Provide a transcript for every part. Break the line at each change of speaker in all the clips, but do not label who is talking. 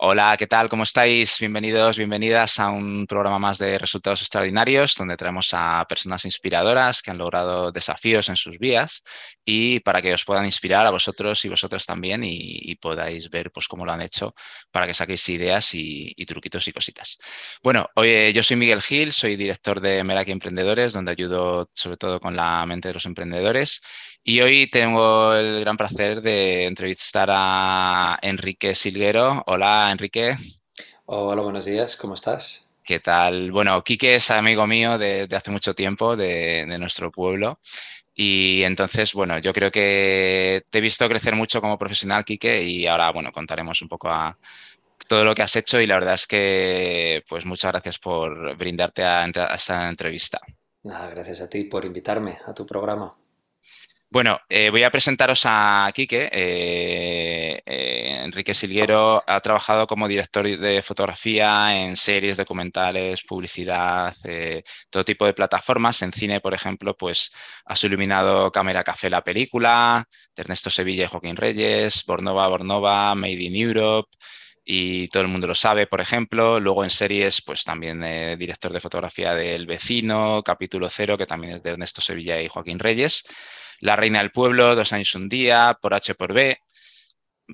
Hola, ¿qué tal? ¿Cómo estáis? Bienvenidos, bienvenidas a un programa más de resultados extraordinarios donde traemos a personas inspiradoras que han logrado desafíos en sus vías y para que os puedan inspirar a vosotros y vosotras también y, podáis ver pues, cómo lo han hecho para que saquéis ideas y, truquitos y cositas. Bueno, hoy, yo soy Miguel Gil, soy director de Meraki Emprendedores donde ayudo sobre todo con la mente de los emprendedores y hoy tengo el gran placer de entrevistar a Enrique Silguero. Hola, Enrique.
Hola, buenos días, ¿cómo estás?
¿Qué tal? Bueno, Quique es amigo mío de, hace mucho tiempo, de, nuestro pueblo. Y entonces, bueno, yo creo que te he visto crecer mucho como profesional, Quique, y ahora, bueno, contaremos un poco a todo lo que has hecho y la verdad es que, pues muchas gracias por brindarte a esta entrevista.
Nada, gracias a ti por invitarme a tu programa.
Bueno, eh, voy a presentaros a Quique. Eh, eh, Enrique Silguero ha trabajado como director de fotografía en series, documentales, publicidad, todo tipo de plataformas. En cine, por ejemplo, pues ha iluminado Cámara Café la película, de Ernesto Sevilla y Joaquín Reyes, Bornova, Bornova, Made in Europe y todo el mundo lo sabe, por ejemplo. Luego en series, pues también director de fotografía de El Vecino, Capítulo Cero, que también es de Ernesto Sevilla y Joaquín Reyes. La Reina del Pueblo, Dos años un día, por H por B.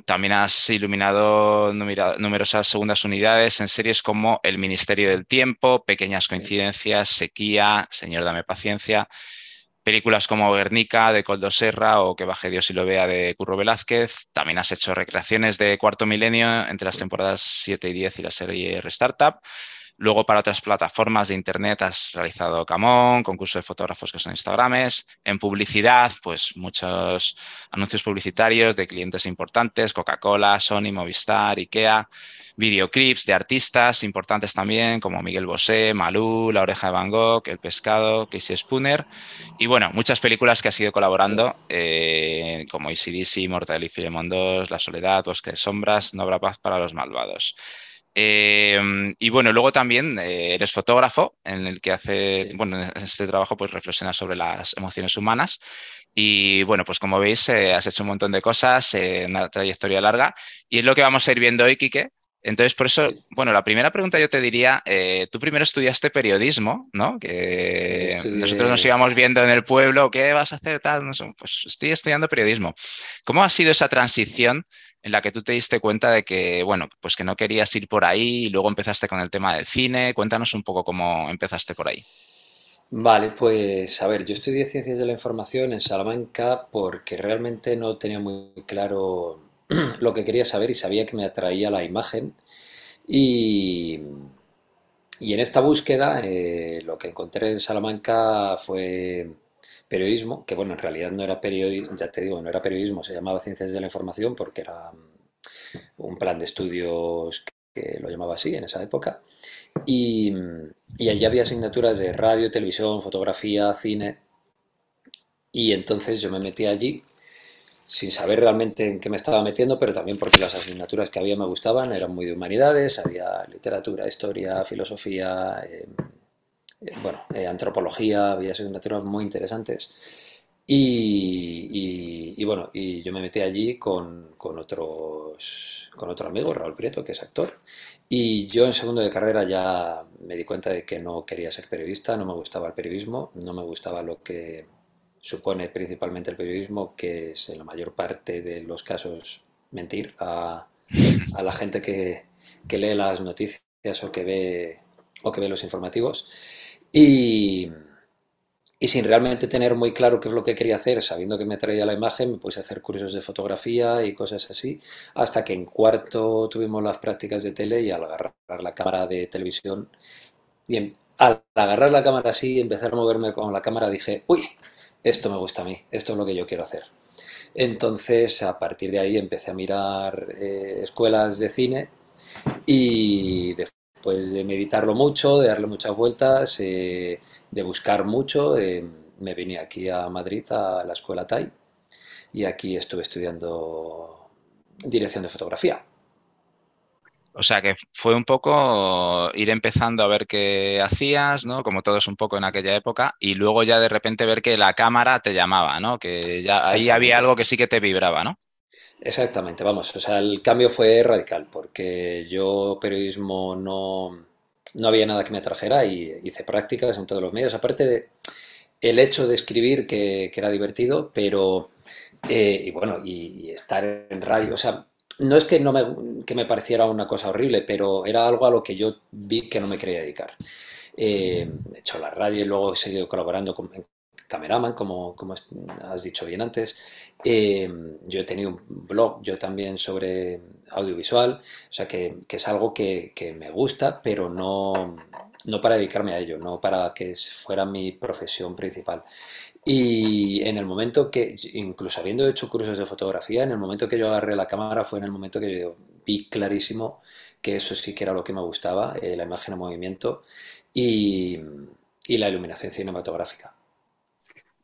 También has iluminado numerosas segundas unidades en series como El Ministerio del Tiempo, Pequeñas Coincidencias, Sequía, Señor Dame Paciencia. Películas como Guernica de Coldo Serra o Que baje Dios y lo vea de Curro Velázquez. También has hecho recreaciones de Cuarto Milenio entre las temporadas 7 y 10 y la serie Restartup. Luego para otras plataformas de Internet has realizado Camón, concurso de fotógrafos que son Instagrames. En publicidad, pues muchos anuncios publicitarios de clientes importantes, Coca-Cola, Sony, Movistar, Ikea. Videoclips de artistas importantes también, como Miguel Bosé, Malú, La Oreja de Van Gogh, El Pescado, Casey Spooner. Y bueno, muchas películas que has ido colaborando, eh, como Easy Mortal y Filemon 2, La Soledad, Bosque de Sombras, No habrá paz para los malvados. Em, y bueno, luego también eh, eres fotógrafo, en el que hace, bueno, en este trabajo pues reflexiona sobre las emociones humanas. Y bueno, pues como veis, eh, has hecho un montón de cosas, eh, una trayectoria larga. Y es lo que vamos a ir viendo hoy, Quique. Entonces, por eso, bueno, la primera pregunta yo te diría, tú primero estudiaste periodismo, ¿no? Que nosotros nos íbamos viendo en el pueblo, ¿qué vas a hacer? Tal? pues estoy estudiando periodismo. ¿Cómo ha sido esa transición en la que tú te diste cuenta de que, bueno, pues que no querías ir por ahí y luego empezaste con el tema del cine. Cuéntanos un poco cómo empezaste por ahí.
Vale, pues a ver, yo estudié Ciencias de la Información en Salamanca porque realmente no tenía muy claro lo que quería saber y sabía que me atraía la imagen. Y, y en esta búsqueda eh, lo que encontré en Salamanca fue periodismo, que bueno, en realidad no era periodismo, ya te digo, no era periodismo, se llamaba Ciencias de la Información porque era mm, un plan de estudios que lo llamaba así en esa época. Y, y allí había asignaturas de radio, televisión, fotografía, cine. Y entonces yo me metí allí sin saber realmente en qué me estaba metiendo, pero también porque las asignaturas que había me gustaban, eran muy de humanidades, había literatura, historia, filosofía, em, bueno, eh, antropología, había asignaturas muy interesantes. Y, bueno, y yo me metí allí con, con, otros, con otro amigo, Raúl Prieto, que es actor. Y yo en segundo de carrera ya me di cuenta de que no quería ser periodista, no me gustaba el periodismo, no me gustaba lo que supone principalmente el periodismo, que es en la mayor parte de los casos mentir a, a la gente que, que lee las noticias o que ve, o que ve los informativos. Y, sin realmente tener muy claro qué es lo que quería hacer, sabiendo que me traía la imagen, me puse a hacer cursos de fotografía y cosas así, hasta que en cuarto tuvimos las prácticas de tele y al agarrar la cámara de televisión, y al agarrar la cámara así y empezar a moverme con la cámara, dije, uy, esto me gusta a mí, esto es lo que yo quiero hacer. Entonces, a partir de ahí empecé a mirar eh, escuelas de cine y de pues de meditarlo mucho, de darle muchas vueltas, eh, de buscar mucho. Eh, me vine aquí a Madrid a la escuela TAI y aquí estuve estudiando dirección de fotografía.
O sea que fue un poco ir empezando a ver qué hacías, ¿no? Como todos un poco en aquella época, y luego ya de repente ver que la cámara te llamaba, ¿no? Que ya ahí había algo que sí que te vibraba, ¿no?
Exactamente, vamos, o sea, el cambio fue radical porque yo periodismo no, no había nada que me atrajera y hice prácticas en todos los medios, aparte de el hecho de escribir que, era divertido, pero, eh, y bueno, y, estar en radio, o sea, no es que, no me, que me pareciera una cosa horrible, pero era algo a lo que yo vi que no me quería dedicar. Eh, he hecho la radio y luego he seguido colaborando con Cameraman, como, como has dicho bien antes. Eh, yo he tenido un blog yo también sobre audiovisual, o sea que, que es algo que, que, me gusta, pero no, no para dedicarme a ello, no para que fuera mi profesión principal. Y en el momento que, incluso habiendo hecho cursos de fotografía, en el momento que yo agarré la cámara fue en el momento que yo vi clarísimo que eso sí que era lo que me gustaba, eh, la imagen en movimiento y, y la iluminación cinematográfica.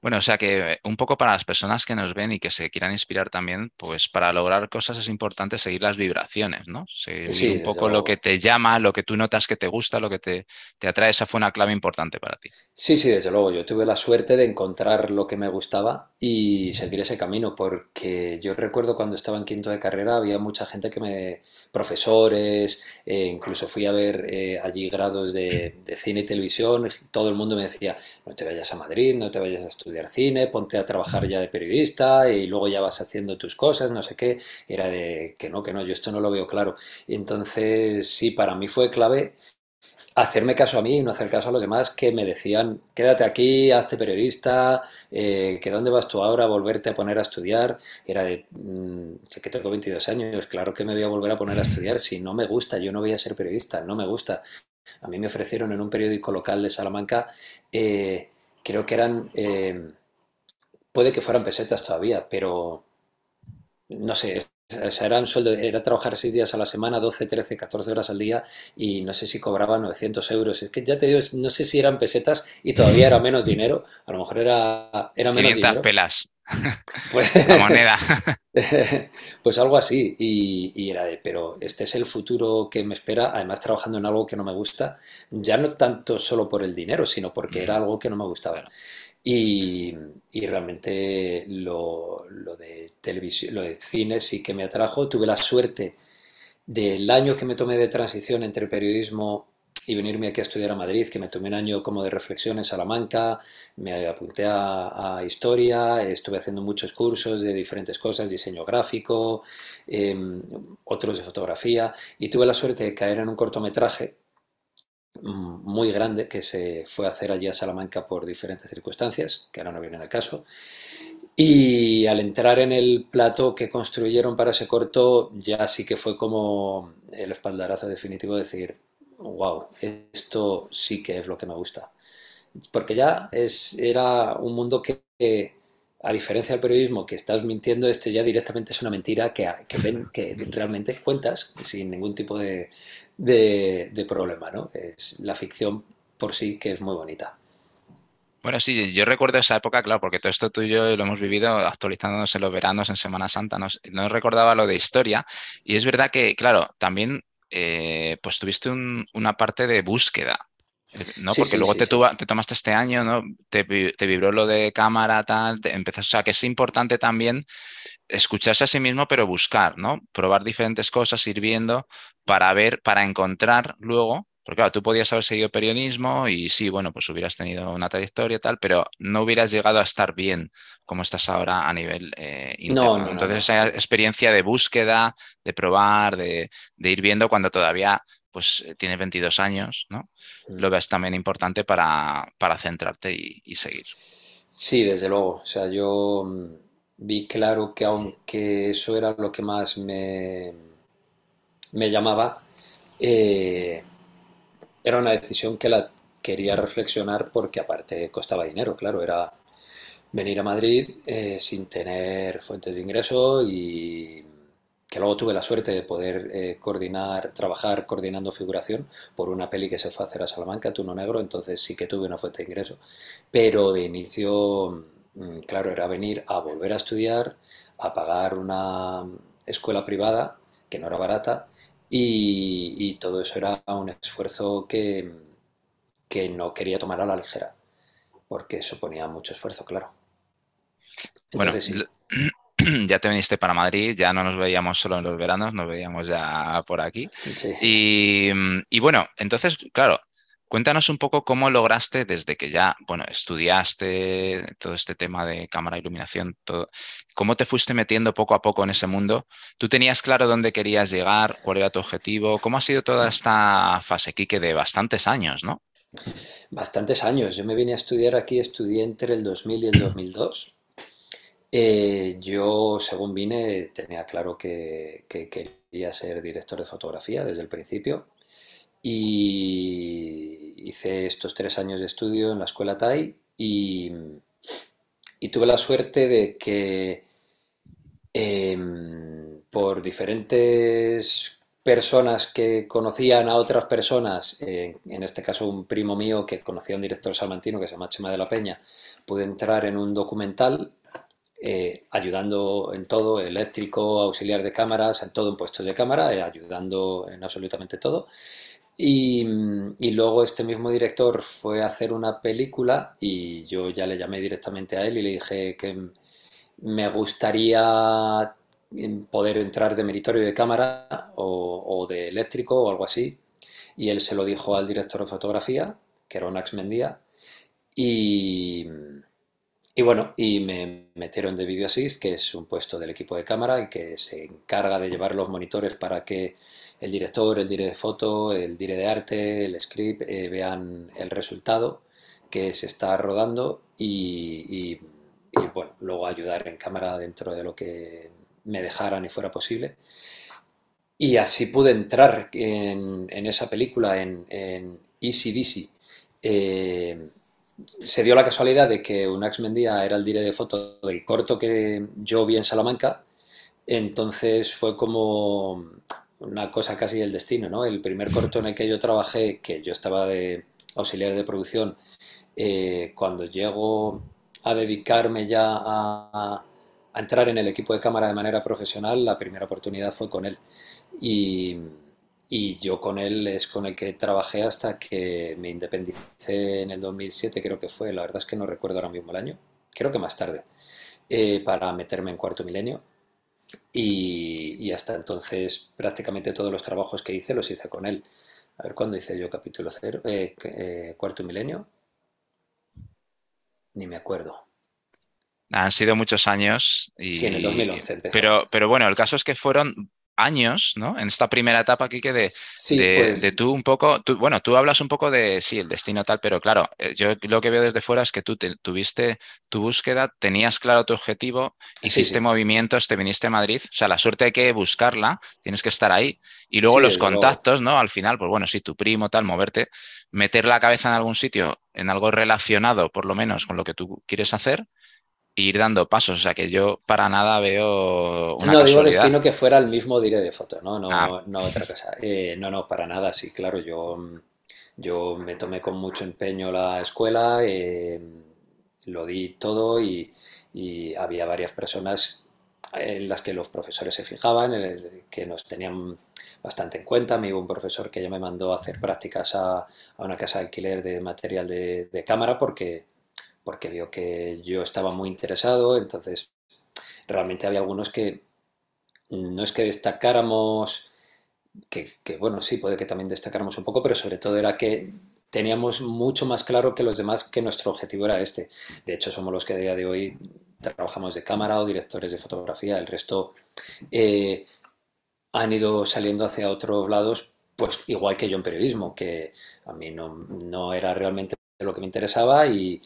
Bueno, o sea que un poco para las personas que nos ven y que se quieran inspirar también, pues para lograr cosas es importante seguir las vibraciones, ¿no? Seguir
Sí,
un poco lo que te llama, lo que tú notas que te gusta, lo que te, te atrae. Esa fue una clave importante para ti.
Sí, sí, desde luego. Yo tuve la suerte de encontrar lo que me gustaba y seguir ese camino, porque yo recuerdo cuando estaba en quinto de carrera había mucha gente que me, profesores, eh, incluso fui a ver eh, allí grados de, de cine y televisión, todo el mundo me decía, no te vayas a Madrid, no te vayas a estudiar cine, ponte a trabajar ya de periodista y luego ya vas haciendo tus cosas, no sé qué. Era de que no, que no, yo esto no lo veo claro. Entonces, sí, para mí fue clave hacerme caso a mí y no hacer caso a los demás que me decían, quédate aquí, hazte periodista, eh, que dónde vas tú ahora, volverte a poner a estudiar. Era de, mm, sé que tengo 22 años, claro que me voy a volver a poner a estudiar, si no me gusta, yo no voy a ser periodista, no me gusta. A mí me ofrecieron en un periódico local de Salamanca, eh, creo que eran, eh, puede que fueran pesetas todavía, pero no sé, o sea, era un sueldo, era trabajar seis días a la semana, 12 13 14 horas al día y no sé si cobraba 900 euros. Es que ya te digo, no sé si eran pesetas y todavía era menos dinero, a lo mejor era, era menos
500
dinero,
pelas,
pues,
la moneda.
pues algo así. Y, y era de, pero este es el futuro que me espera, además trabajando en algo que no me gusta, ya no tanto solo por el dinero, sino porque era
Mm,
algo que no me gustaba. Y, realmente lo, lo de televisión, lo de cine sí que me atrajo. Tuve la suerte del año que me tomé de transición entre periodismo y venirme aquí a estudiar a Madrid, que me tomé un año como de reflexión en Salamanca, me apunté a, historia, estuve haciendo muchos cursos de diferentes cosas, diseño gráfico, eh, otros de fotografía, y tuve la suerte de caer en un cortometraje muy grande que se fue a hacer allí a Salamanca por diferentes circunstancias, que ahora no vienen al caso. Y al entrar en el plató que construyeron para ese corto, ya sí que fue como el espaldarazo definitivo de decir, wow, esto sí que es lo que me gusta. Porque ya es, era un mundo que, a diferencia del periodismo, que estás mintiendo, este ya directamente es una mentira que, que, que realmente cuentas sin ningún tipo de, de, de problema, ¿no? Es la ficción por sí que es muy bonita.
Bueno, sí, yo recuerdo esa época, claro, porque todo esto tú y yo lo hemos vivido actualizándonos en los veranos, en Semana Santa, no, no recordaba lo de historia. Y es verdad que, claro, también eh, pues tuviste un, una parte de búsqueda, eh, ¿no?
Sí,
Porque
sí,
luego
sí,
te, tomaste este año, ¿no? Te, te vibró lo de cámara, tal, te empezó, o sea, que es importante también escucharse a sí mismo, pero buscar, ¿no? Probar diferentes cosas, ir viendo para ver, para encontrar luego, porque claro, tú podías haber seguido periodismo y sí, bueno, pues hubieras tenido una trayectoria y tal, pero no hubieras llegado a estar bien como estás ahora a nivel eh,
No,
interno.
no, no,
Entonces,
no.
esa experiencia de búsqueda, de probar, de, de ir viendo cuando todavía pues eh, tienes 22 años, ¿no?
Mm.
Lo ves también importante para, para centrarte y, y seguir.
Sí, desde luego. O sea, yo mm, vi claro que aunque eso era lo que más me, me llamaba, eh, era una decisión que la quería reflexionar porque aparte costaba dinero, claro, era venir a Madrid eh, sin tener fuentes de ingreso y que luego tuve la suerte de poder eh, coordinar, trabajar coordinando figuración por una peli que se fue a hacer a Salamanca, Tuno Negro, entonces sí que tuve una fuente de ingreso. Pero de inicio, claro, era venir a volver a estudiar, a pagar una escuela privada, que no era barata, y, y todo eso era un esfuerzo que, que no quería tomar a la ligera, porque suponía mucho esfuerzo, claro.
Bueno,
sí.
ya te viniste para Madrid, ya no nos veíamos solo en los veranos, nos veíamos ya por aquí. Y, y, bueno, entonces, claro, Cuéntanos un poco cómo lograste desde que ya, bueno, estudiaste todo este tema de cámara, iluminación, todo, cómo te fuiste metiendo poco a poco en ese mundo. ¿Tú tenías claro dónde querías llegar? ¿Cuál era tu objetivo? ¿Cómo ha sido toda esta fase, Kike, de bastantes años, no?
Bastantes años. Yo me vine a estudiar aquí, estudié entre el 2000 y el 2002. Eh, yo, según vine, tenía claro que quería ser director de fotografía desde el principio y hice estos tres años de estudio en la escuela TAI y, tuve la suerte de que em, por diferentes personas que conocían a otras personas, en este caso un primo mío que conocía a un director salmantino que se llama Chema de la Peña, pude entrar en un documental eh, ayudando en todo, eléctrico, auxiliar de cámaras, en todo en puestos de cámara, eh, ayudando en absolutamente todo. Y, luego este mismo director fue a hacer una película y yo ya le llamé directamente a él y le dije que me gustaría poder entrar de meritorio de cámara o, de eléctrico o algo así. Y él se lo dijo al director de fotografía, que era un Mendía, y, y bueno, y me metieron de Video Assist, que es un puesto del equipo de cámara, el que se encarga de llevar los monitores para que el director, el dire de foto, el dire de arte, el script, eh, vean el resultado que se está rodando y, bueno, luego ayudar en cámara dentro de lo que me dejaran y fuera posible. Y así pude entrar en, esa película, en, en Easy Dizzy. Eh, se dio la casualidad de que Unax Mendía era el dire de foto del corto que yo vi en Salamanca. Entonces fue como una cosa casi del destino, ¿no? El primer corto en el que yo trabajé, que yo estaba de auxiliar de producción, eh, cuando llego a dedicarme ya a, entrar en el equipo de cámara de manera profesional, la primera oportunidad fue con él. Y, yo con él es con el que trabajé hasta que me independicé en el 2007, creo que fue, la verdad es que no recuerdo ahora mismo el año, creo que más tarde, eh, para meterme en cuarto milenio. Y, hasta entonces prácticamente todos los trabajos que hice los hice con él. A ver, ¿cuándo hice yo capítulo cero? Eh, eh, cuarto milenio. Ni me acuerdo.
Han sido muchos años. Y,
sí, en el 2011
Pero, pero bueno, el caso es que fueron años, ¿no? En esta primera etapa, aquí que de, pues de, tú un poco, tú, bueno, tú hablas un poco de, sí, el destino tal, pero claro, eh, yo lo que veo desde fuera es que tú tuviste tu búsqueda, tenías claro tu objetivo, hiciste movimientos, te viniste a Madrid, o sea, la suerte hay que buscarla, tienes que estar ahí, y luego los contactos, ¿no? Al final, pues bueno, sí, tu primo, tal, moverte, meter la cabeza en algún sitio, en algo relacionado, por lo menos, con lo que tú quieres hacer, ir dando pasos. O sea que yo para nada veo una
No digo destino que fuera el mismo dire de foto, ¿no? No, ah. no otra cosa. Eh, no, no, para nada. Sí, claro, yo, yo me tomé con mucho empeño la escuela, eh, lo di todo y, había varias personas en las que los profesores se fijaban, que nos tenían bastante en cuenta. Me hubo un profesor que ya me mandó a hacer prácticas a, una casa de alquiler de material de, de cámara porque porque vio que yo estaba muy interesado, entonces realmente había algunos que no es que destacáramos, que, bueno, sí, puede que también destacáramos un poco, pero sobre todo era que teníamos mucho más claro que los demás que nuestro objetivo era este. De hecho, somos los que a día de hoy trabajamos de cámara o directores de fotografía, el resto eh, han ido saliendo hacia otros lados, pues igual que yo en periodismo, que a mí no, no era realmente lo que me interesaba y,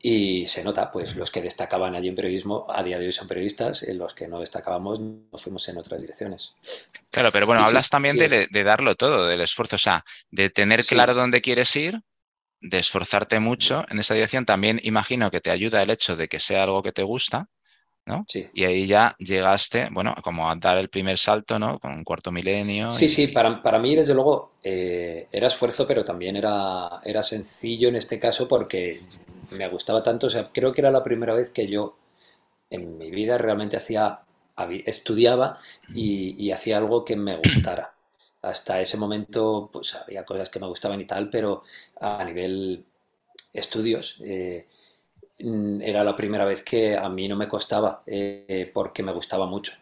y se nota, pues los que destacaban allí en periodismo a día de hoy son periodistas, en los que no destacábamos nos fuimos en otras direcciones.
Claro, pero bueno, hablas también de, darlo todo, del esfuerzo, o sea, de tener claro dónde quieres ir, de esforzarte mucho en esa dirección. También imagino que te ayuda el hecho de que sea algo que te gusta y ahí ya llegaste, bueno, como a dar el primer salto, ¿no? Con un cuarto milenio.
Sí, sí, para, para, mí desde luego eh, era esfuerzo, pero también era, era sencillo en este caso porque me gustaba tanto, o sea, creo que era la primera vez que yo en mi vida realmente hacía, estudiaba y, hacía algo que me gustara. Hasta ese momento, pues había cosas que me gustaban y tal, pero a nivel estudios... Eh, era la primera vez que a mí no me costaba eh, porque me gustaba mucho.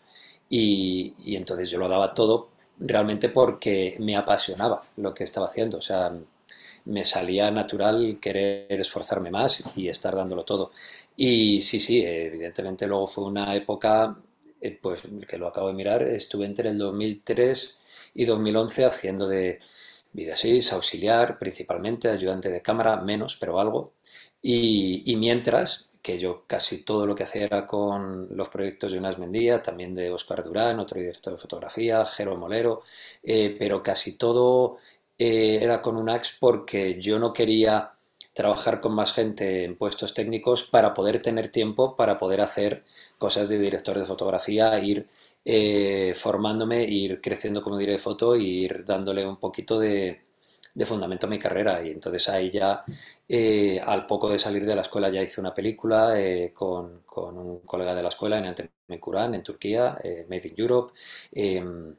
Y, entonces yo lo daba todo realmente porque me apasionaba lo que estaba haciendo. O sea, me salía natural querer esforzarme más y estar dándolo todo. Y sí, sí, evidentemente luego fue una época, eh, pues que lo acabo de mirar, estuve entre el 2003 y 2011 haciendo de videoasís, auxiliar, principalmente ayudante de cámara, menos, pero algo. Y, mientras, que yo casi todo lo que hacía era con los proyectos de Unas Mendía, también de Oscar Durán, otro director de fotografía, Jero Molero, eh, pero casi todo eh, era con un axe porque yo no quería trabajar con más gente en puestos técnicos para poder tener tiempo para poder hacer cosas de director de fotografía, ir eh, formándome, ir creciendo como director de foto y ir dándole un poquito de, fundamento a mi carrera. Y entonces ahí ya, eh, al poco de salir de la escuela, ya hice una película con, un colega de la escuela en Antemecuran, en Turquía, Made in Europe. Em,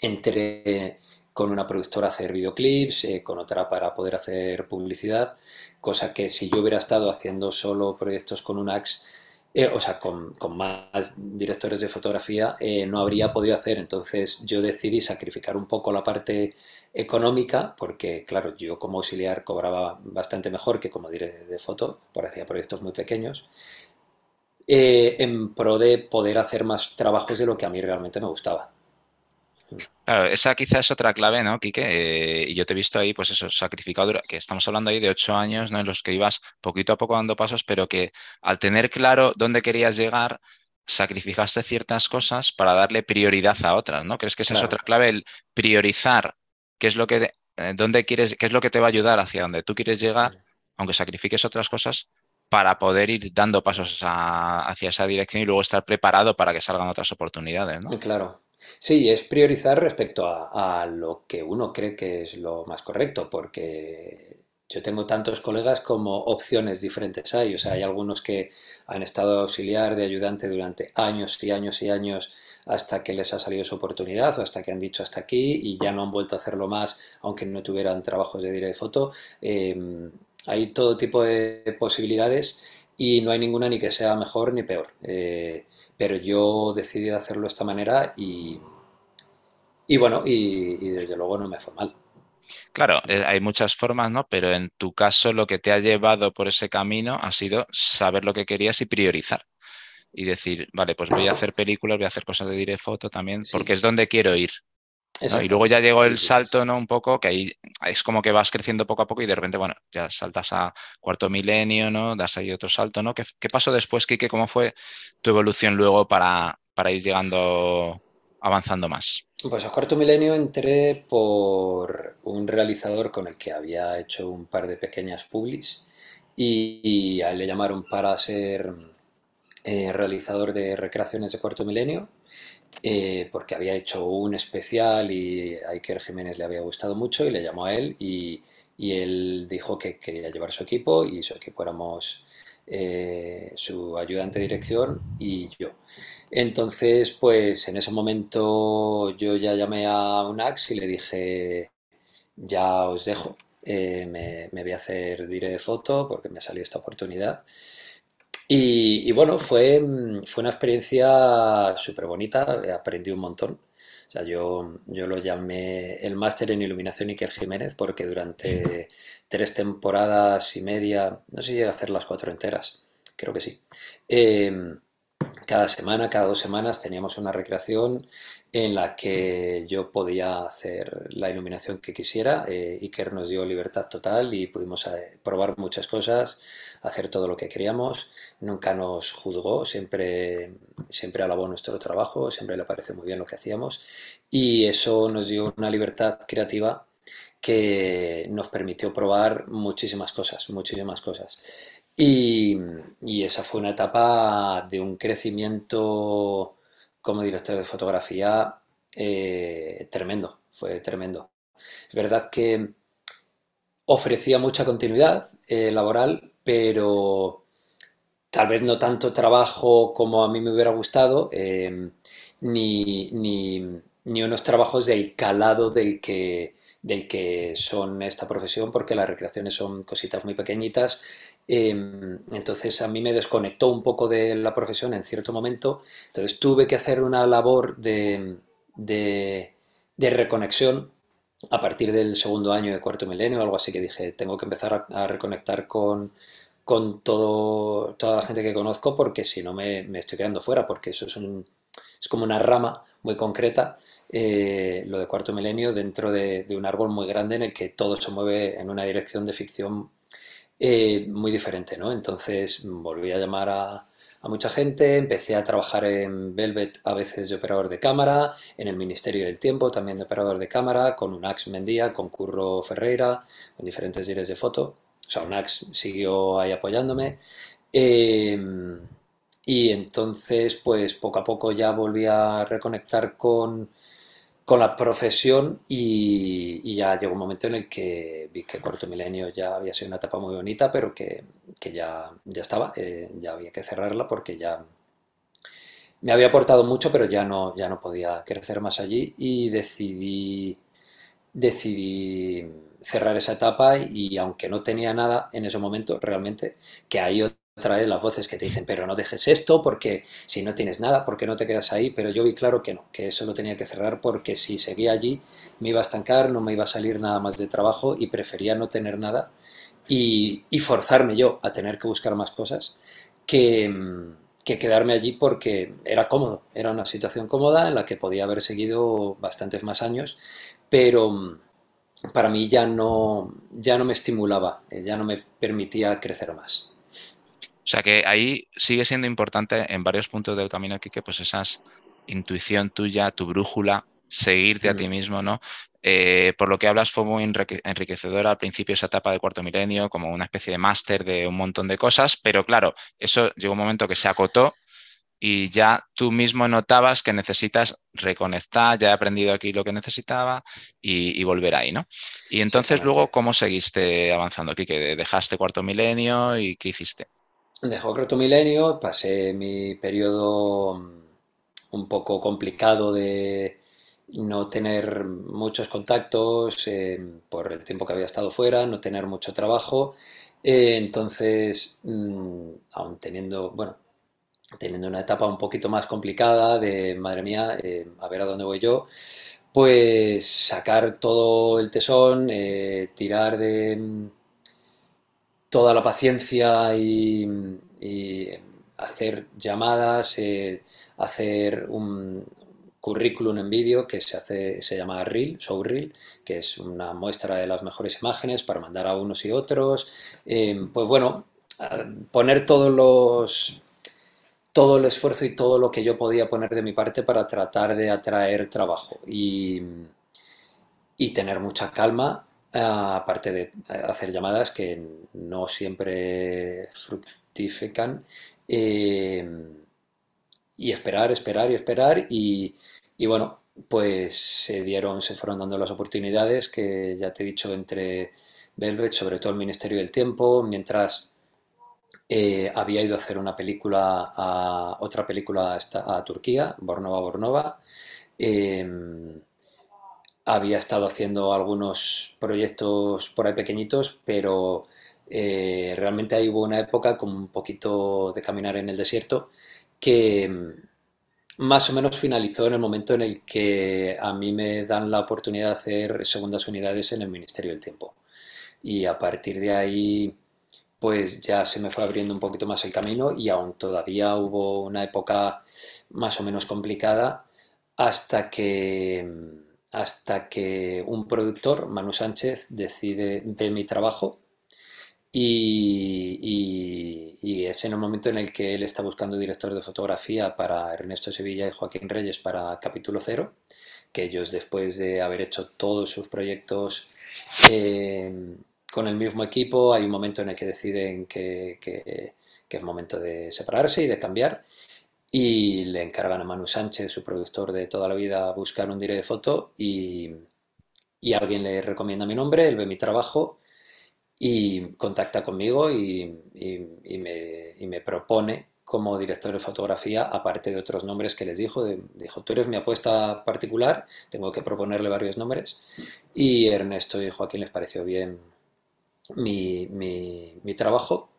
entre con una productora hacer videoclips, eh, con otra para poder hacer publicidad, cosa que si yo hubiera estado haciendo solo proyectos con un axe, eh, o sea, con, más directores de fotografía, eh, no habría podido hacer. Entonces yo decidí sacrificar un poco la parte económica, porque claro, yo como auxiliar cobraba bastante mejor que como director de foto, por hacía proyectos muy pequeños, en pro de poder hacer más trabajos de lo que a mí realmente me gustaba.
Claro, esa quizás es otra clave, ¿no, Quique? Eh, y yo te he visto ahí, pues eso, sacrificado, que estamos hablando ahí de ocho años, ¿no? En los que ibas poquito a poco dando pasos, pero que al tener claro dónde querías llegar, sacrificaste ciertas cosas para darle prioridad a otras, ¿no? ¿Crees que esa es otra clave? El priorizar qué es lo que, eh, dónde quieres, qué es lo que te va a ayudar hacia donde tú quieres llegar, aunque sacrifiques otras cosas, para poder ir dando pasos hacia esa dirección y luego estar preparado para que salgan otras oportunidades, ¿no?
Claro, Sí, es priorizar respecto a, lo que uno cree que es lo más correcto, porque yo tengo tantos colegas como opciones diferentes hay. O sea, hay algunos que han estado auxiliar de ayudante durante años y años y años hasta que les ha salido su oportunidad o hasta que han dicho hasta aquí y ya no han vuelto a hacerlo más, aunque no tuvieran trabajos de directo de foto. Em, hay todo tipo de posibilidades y no hay ninguna ni que sea mejor ni peor. Eh, pero yo decidí hacerlo de esta manera y, y bueno, y, desde luego no me fue mal.
Claro, eh, hay muchas formas, ¿no? Pero en tu caso lo que te ha llevado por ese camino ha sido saber lo que querías y priorizar. Y decir, vale, pues voy a hacer películas, voy a hacer cosas de direct foto también, porque es donde quiero ir. Y luego ya llegó el salto, ¿no? Un poco, que ahí es como que vas creciendo poco a poco y de repente, bueno, ya saltas a cuarto milenio, ¿no? Das ahí otro salto, ¿no? ¿Qué, pasó después, Kike? ¿Cómo fue tu evolución luego para, para ir llegando, avanzando más?
Pues a cuarto milenio entré por un realizador con el que había hecho un par de pequeñas publis y, a él le llamaron para ser eh, realizador de recreaciones de cuarto milenio eh, porque había hecho un especial y a Iker Jiménez le había gustado mucho y le llamó a él y, él dijo que quería llevar su equipo y su equipo éramos eh, su ayudante de dirección y yo. Entonces, pues en ese momento yo ya llamé a Unax y le dije, ya os dejo, me, voy a hacer dire de foto porque me salió esta oportunidad. Y, bueno, fue, mm, fue una experiencia súper bonita, aprendí un montón. O sea, yo, yo lo llamé el máster en iluminación Iker Jiménez porque durante tres temporadas y media, no sé si llega a hacer las cuatro enteras, creo que sí. Em, cada semana, cada dos semanas teníamos una recreación en la que yo podía hacer la iluminación que quisiera. Eh, Iker nos dio libertad total y pudimos eh, probar muchas cosas, hacer todo lo que queríamos. Nunca nos juzgó, siempre, siempre alabó nuestro trabajo, siempre le pareció muy bien lo que hacíamos y eso nos dio una libertad creativa que nos permitió probar muchísimas cosas, muchísimas cosas. Y, esa fue una etapa de un crecimiento como director de fotografía eh, tremendo, fue tremendo. Es verdad que ofrecía mucha continuidad eh, laboral, pero tal vez no tanto trabajo como a mí me hubiera gustado, eh, ni, ni, unos trabajos del calado del que, del que son esta profesión, porque las recreaciones son cositas muy pequeñitas. Em, entonces a mí me desconectó un poco de la profesión en cierto momento. Entonces tuve que hacer una labor de, de, de reconexión a partir del segundo año de cuarto milenio, algo así que dije, tengo que empezar a, reconectar con, con todo, toda la gente que conozco porque si no me, me estoy quedando fuera, porque eso es, un, es como una rama muy concreta, eh, lo de cuarto milenio, dentro de, un árbol muy grande en el que todo se mueve en una dirección de ficción eh, muy diferente, ¿no? Entonces volví a llamar a, mucha gente, empecé a trabajar en Velvet a veces de operador de cámara, en el Ministerio del Tiempo también de operador de cámara, con Unax Mendía, con Curro Ferreira, con diferentes directores de foto. O sea, Unax siguió ahí apoyándome. Em, y entonces, pues poco a poco ya volví a reconectar con, con la profesión y, ya llegó un momento en el que vi que Corto Milenio ya había sido una etapa muy bonita, pero que, ya, ya estaba, eh, ya había que cerrarla porque ya me había aportado mucho, pero ya no, ya no podía crecer más allí y decidí, decidí cerrar esa etapa y aunque no tenía nada en ese momento, realmente, que hay otra vez las voces que te dicen, pero no dejes esto porque si no tienes nada, ¿por qué no te quedas ahí? Pero yo vi claro que no, que eso lo tenía que cerrar porque si seguía allí me iba a estancar, no me iba a salir nada más de trabajo y prefería no tener nada y, forzarme yo a tener que buscar más cosas que, que quedarme allí porque era cómodo, era una situación cómoda en la que podía haber seguido bastantes más años, pero para mí ya no, ya no me estimulaba, ya no me permitía crecer más.
O sea que ahí sigue siendo importante en varios puntos del camino aquí que pues esa intuición tuya, tu brújula, seguirte a ti mismo, ¿no? Eh, por lo que hablas fue muy enriquecedora al principio esa etapa de cuarto milenio, como una especie de máster de un montón de cosas, pero claro, eso llegó un momento que se acotó y ya tú mismo notabas que necesitas reconectar, ya he aprendido aquí lo que necesitaba y, volver ahí, ¿no? Y entonces luego, ¿cómo seguiste avanzando aquí? ¿Que dejaste cuarto milenio y qué hiciste?
Dejó Croto Milenio, pasé mi periodo mm, un poco complicado de no tener muchos contactos eh, por el tiempo que había estado fuera, no tener mucho trabajo. Eh, entonces, mm, aún teniendo, bueno, teniendo una etapa un poquito más complicada de, madre mía, eh, a ver a dónde voy yo, pues sacar todo el tesón, tirar de mm, toda la paciencia y, hacer llamadas, eh, hacer un currículum en vídeo que se, hace, se llama Reel, Show Reel, que es una muestra de las mejores imágenes para mandar a unos y otros. Eh, pues bueno, poner todos los todo el esfuerzo y todo lo que yo podía poner de mi parte para tratar de atraer trabajo y, y tener mucha calma aparte de hacer llamadas que no siempre fructifican, eh, y esperar, esperar y esperar, y, bueno, pues se dieron, se fueron dando las oportunidades que ya te he dicho entre Velvet, sobre todo el Ministerio del Tiempo, mientras eh, había ido a hacer una película, a, otra película a, a Turquía, Bornova Bornova. Eh, había estado haciendo algunos proyectos por ahí pequeñitos, pero eh, realmente ahí hubo una época con un poquito de caminar en el desierto que mm, más o menos finalizó en el momento en el que a mí me dan la oportunidad de hacer segundas unidades en el Ministerio del Tiempo. Y a partir de ahí, pues ya se me fue abriendo un poquito más el camino y aún todavía hubo una época más o menos complicada hasta que mm, hasta que un productor, Manu Sánchez, decide, ve mi trabajo y, es en el momento en el que él está buscando director de fotografía para Ernesto Sevilla y Joaquín Reyes para Capítulo Cero, que ellos después de haber hecho todos sus proyectos eh, con el mismo equipo, hay un momento en el que deciden que es momento de separarse y de cambiar y le encargan a Manu Sánchez, su productor de toda la vida, buscar un director de foto y, y, alguien le recomienda mi nombre, él ve mi trabajo y contacta conmigo y, y, me, me, propone como director de fotografía, aparte de otros nombres que les dijo. dijo, tú eres mi apuesta particular, tengo que proponerle varios nombres. Y Ernesto y Joaquín les pareció bien mi, mi, trabajo.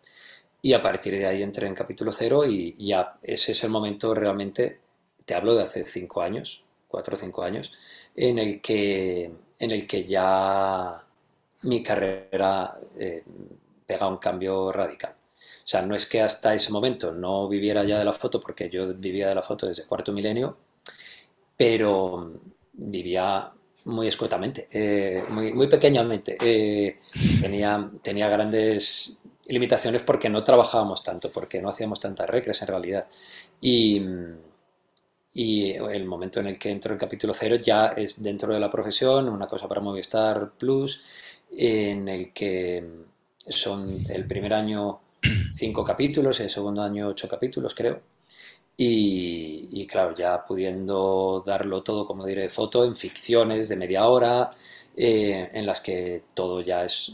Y a partir de ahí entré en capítulo cero y ya ese es el momento realmente, te hablo de hace cinco años, cuatro o cinco años, en el que, en el que ya mi carrera eh, pega un cambio radical. O sea, no es que hasta ese momento no viviera ya de la foto, porque yo vivía de la foto desde cuarto milenio, pero vivía muy escuetamente, eh, muy, muy, pequeñamente. Eh, tenía, tenía grandes limitaciones porque no trabajábamos tanto, porque no hacíamos tantas recres en realidad. Y, y el momento en el que entro en capítulo cero ya es dentro de la profesión, una cosa para Movistar Plus, en el que son el primer año cinco capítulos, el segundo año ocho capítulos, creo. Y, claro, ya pudiendo darlo todo, como diré, foto en ficciones de media hora, eh, en las que todo ya es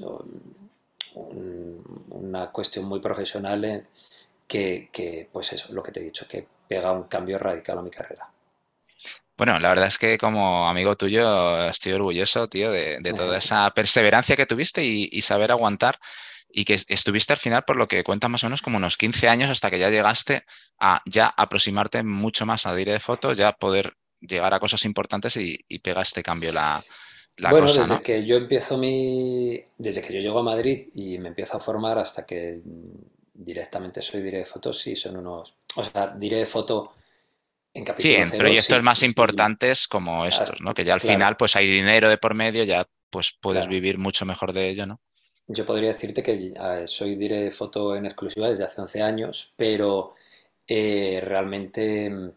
una cuestión muy profesional eh, que, pues eso, lo que te he dicho, que pega un cambio radical a mi carrera.
Bueno, la verdad es que como amigo tuyo estoy orgulloso, tío, de, toda esa perseverancia que tuviste y saber aguantar y que estuviste al final, por lo que cuenta más o menos, como unos 15 años hasta que ya llegaste a ya aproximarte mucho más a Dire de Foto, ya poder llegar a cosas importantes y, y pega este cambio la, la
bueno, desde que yo empiezo mi... Desde que yo llego a Madrid y me empiezo a formar hasta que directamente soy Dire de Foto, sí, son unos... O sea, Dire de Foto...
En capítulo sí, en proyectos más importantes como estos, ¿no? Que ya al final pues hay dinero de por medio, ya pues puedes vivir mucho mejor de ello, ¿no?
Yo podría decirte que soy Dire Foto en exclusiva desde hace 11 años, pero eh, realmente mm,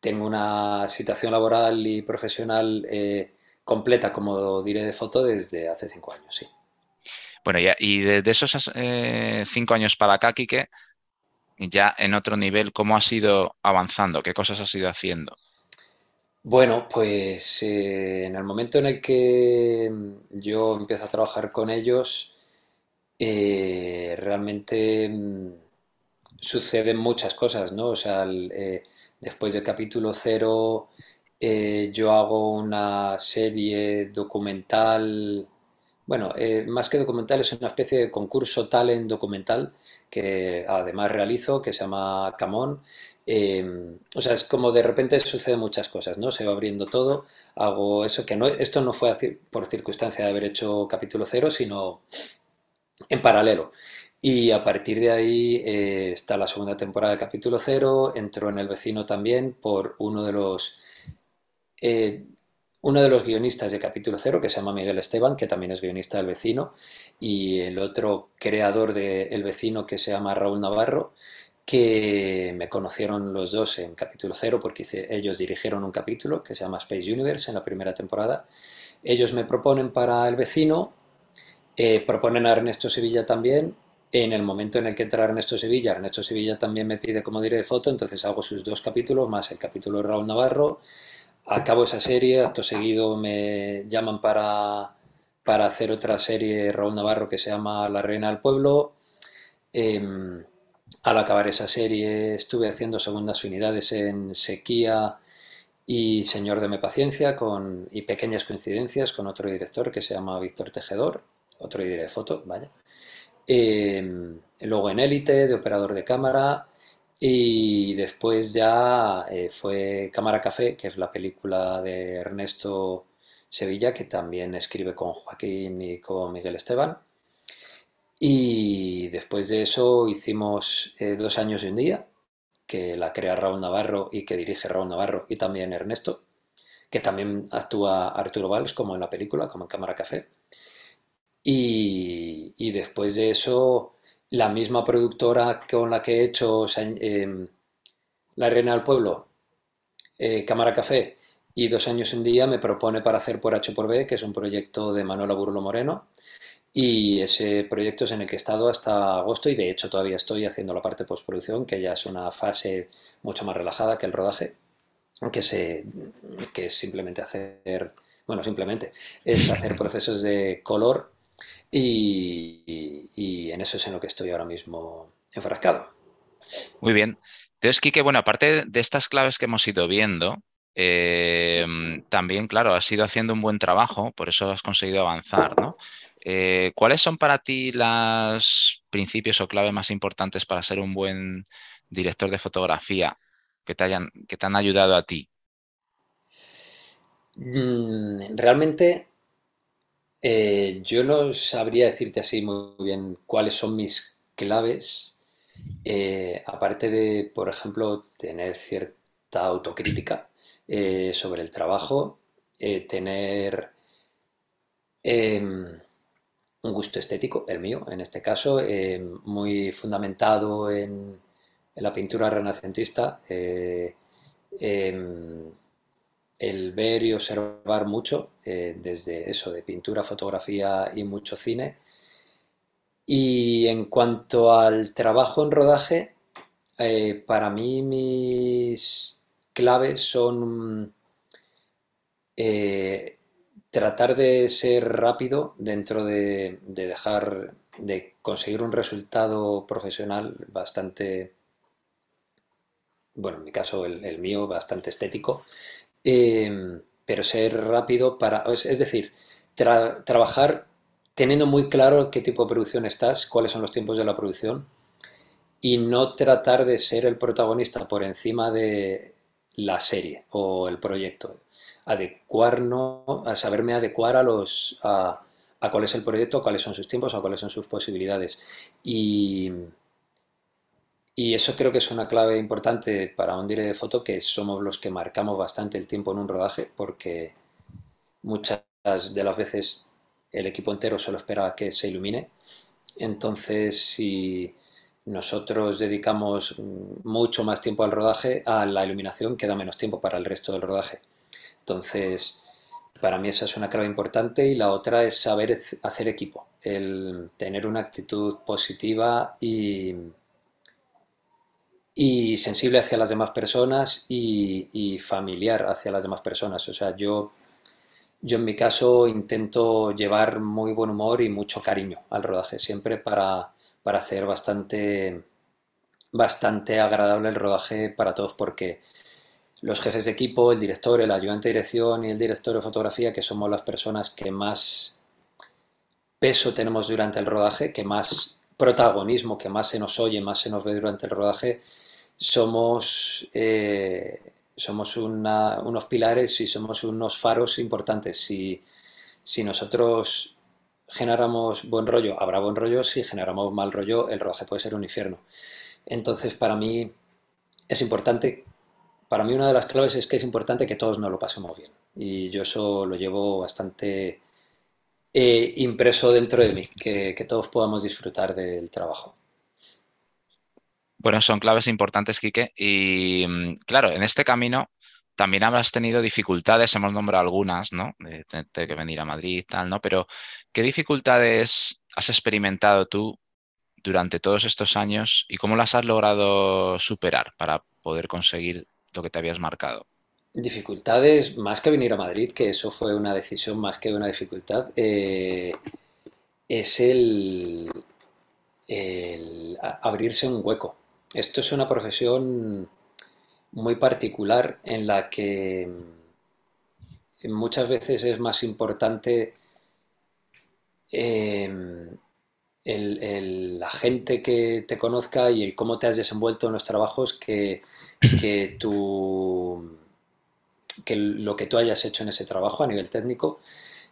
tengo una situación laboral y profesional eh, completa como Dire de Foto desde hace 5 años, sí.
Bueno, y desde esos 5 eh, años para acá, Quique, ya en otro nivel, ¿cómo has ido avanzando? ¿Qué cosas has ido haciendo?
Bueno, pues eh, en el momento en el que yo empiezo a trabajar con ellos, eh, realmente mm, suceden muchas cosas, ¿no? O sea, después del capítulo cero, yo hago una serie documental, bueno, más que documental, es una especie de concurso talent documental que además realizo, que se llama Camón, Em, o sea, es como de repente suceden muchas cosas, ¿no? Se va abriendo todo, hago eso que no, esto no fue por circunstancia de haber hecho capítulo cero, sino en paralelo. Y a partir de ahí eh, está la segunda temporada de capítulo cero, entró en El Vecino también por uno de los... Eh, uno de los guionistas de capítulo cero, que se llama Miguel Esteban, que también es guionista del vecino, y el otro creador de El vecino, que se llama Raúl Navarro, que me conocieron los dos en capítulo cero porque ellos dirigieron un capítulo que se llama Space Universe en la primera temporada. Ellos me proponen para el vecino, eh, proponen a Ernesto Sevilla también. En el momento en el que entra Ernesto Sevilla, Ernesto Sevilla también me pide como diré de foto, entonces hago sus dos capítulos más el capítulo de Raúl Navarro. Acabo esa serie, acto seguido me llaman para, para hacer otra serie Raúl Navarro que se llama La Reina del Pueblo. Em, al acabar esa serie estuve haciendo segundas unidades en Sequía y Señor de mi paciencia con, y pequeñas coincidencias con otro director que se llama Víctor Tejedor, otro de foto, vaya. Em, luego en Élite, de operador de cámara, y después ya eh, fue Cámara Café, que es la película de Ernesto Sevilla, que también escribe con Joaquín y con Miguel Esteban. Y después de eso hicimos eh, dos años y un día, que la crea Raúl Navarro y que dirige Raúl Navarro y también Ernesto, que también actúa Arturo Valls como en la película, como en Cámara Café. Y, después de eso, la misma productora con la que he hecho em, La Reina del Pueblo, eh, Cámara Café, y Dos años un día me propone para hacer por H por B, que es un proyecto de Manuela Burlo Moreno, y ese proyecto es en el que he estado hasta agosto y de hecho todavía estoy haciendo la parte postproducción, que ya es una fase mucho más relajada que el rodaje, que, se, que es simplemente hacer, bueno, simplemente es hacer procesos de color y, y, en eso es en lo que estoy ahora mismo enfrascado.
Muy bien. Entonces, Quique, bueno, aparte de estas claves que hemos ido viendo, eh, también, claro, has ido haciendo un buen trabajo, por eso has conseguido avanzar, ¿no? Eh, ¿cuáles son para ti los principios o claves más importantes para ser un buen director de fotografía que te, hayan, que te han ayudado a ti?
Mm, realmente eh, yo no sabría decirte así muy bien cuáles son mis claves, eh, aparte de, por ejemplo, tener cierta autocrítica eh, sobre el trabajo, tener em, un gusto estético, el mío en este caso, muy fundamentado en, en, la pintura renacentista. El ver y observar mucho, eh, desde eso, de pintura, fotografía y mucho cine. Y en cuanto al trabajo en rodaje, eh, para mí mis claves son eh, tratar de ser rápido dentro de, dejar, de conseguir un resultado profesional bastante, bueno, en mi caso el mío, bastante estético Em, pero ser rápido para, es, decir, trabajar teniendo muy claro qué tipo de producción estás, cuáles son los tiempos de la producción y no tratar de ser el protagonista por encima de la serie o el proyecto. Adecuarnos, a saberme adecuar a los a, a cuál es el proyecto, a cuáles son sus tiempos, a cuáles son sus posibilidades. Y, y eso creo que es una clave importante para un director de foto, que somos los que marcamos bastante el tiempo en un rodaje, porque muchas de las veces el equipo entero solo espera que se ilumine. Entonces, si nosotros dedicamos mucho más tiempo al rodaje, a la iluminación queda menos tiempo para el resto del rodaje. Entonces, para mí esa es una clave importante y la otra es saber hacer equipo, el tener una actitud positiva y y sensible hacia las demás personas y, familiar hacia las demás personas. O sea, yo, yo en mi caso intento llevar muy buen humor y mucho cariño al rodaje, siempre para, para hacer bastante, bastante agradable el rodaje para todos, porque los jefes de equipo, el director, el ayudante de dirección y el director de fotografía, que somos las personas que más peso tenemos durante el rodaje, que más protagonismo, que más se nos oye, más se nos ve durante el rodaje, somos, eh, somos unos pilares y somos unos faros importantes. Si, si nosotros generamos buen rollo, habrá buen rollo. Si generamos mal rollo, el rodaje puede ser un infierno. Entonces, para mí es importante, para mí una de las claves es que es importante que todos nos lo pasemos bien. Y yo eso lo llevo bastante eh, impreso dentro de mí, que todos podamos disfrutar del trabajo.
Bueno, son claves importantes, Quique. Y mm, claro, en este camino también habrás tenido dificultades, hemos nombrado algunas, ¿no? De tener que venir a Madrid, tal, ¿no? Pero, ¿qué dificultades has experimentado tú durante todos estos años y cómo las has logrado superar para poder conseguir lo que te habías marcado?
Dificultades, más que venir a Madrid, que eso fue una decisión más que una dificultad, eh, es el, el abrirse un hueco esto es una profesión muy particular en la que muchas veces es más importante em, la gente que te conozca y el cómo te has desenvuelto en los trabajos que, que, que lo que tú hayas hecho en ese trabajo a nivel técnico.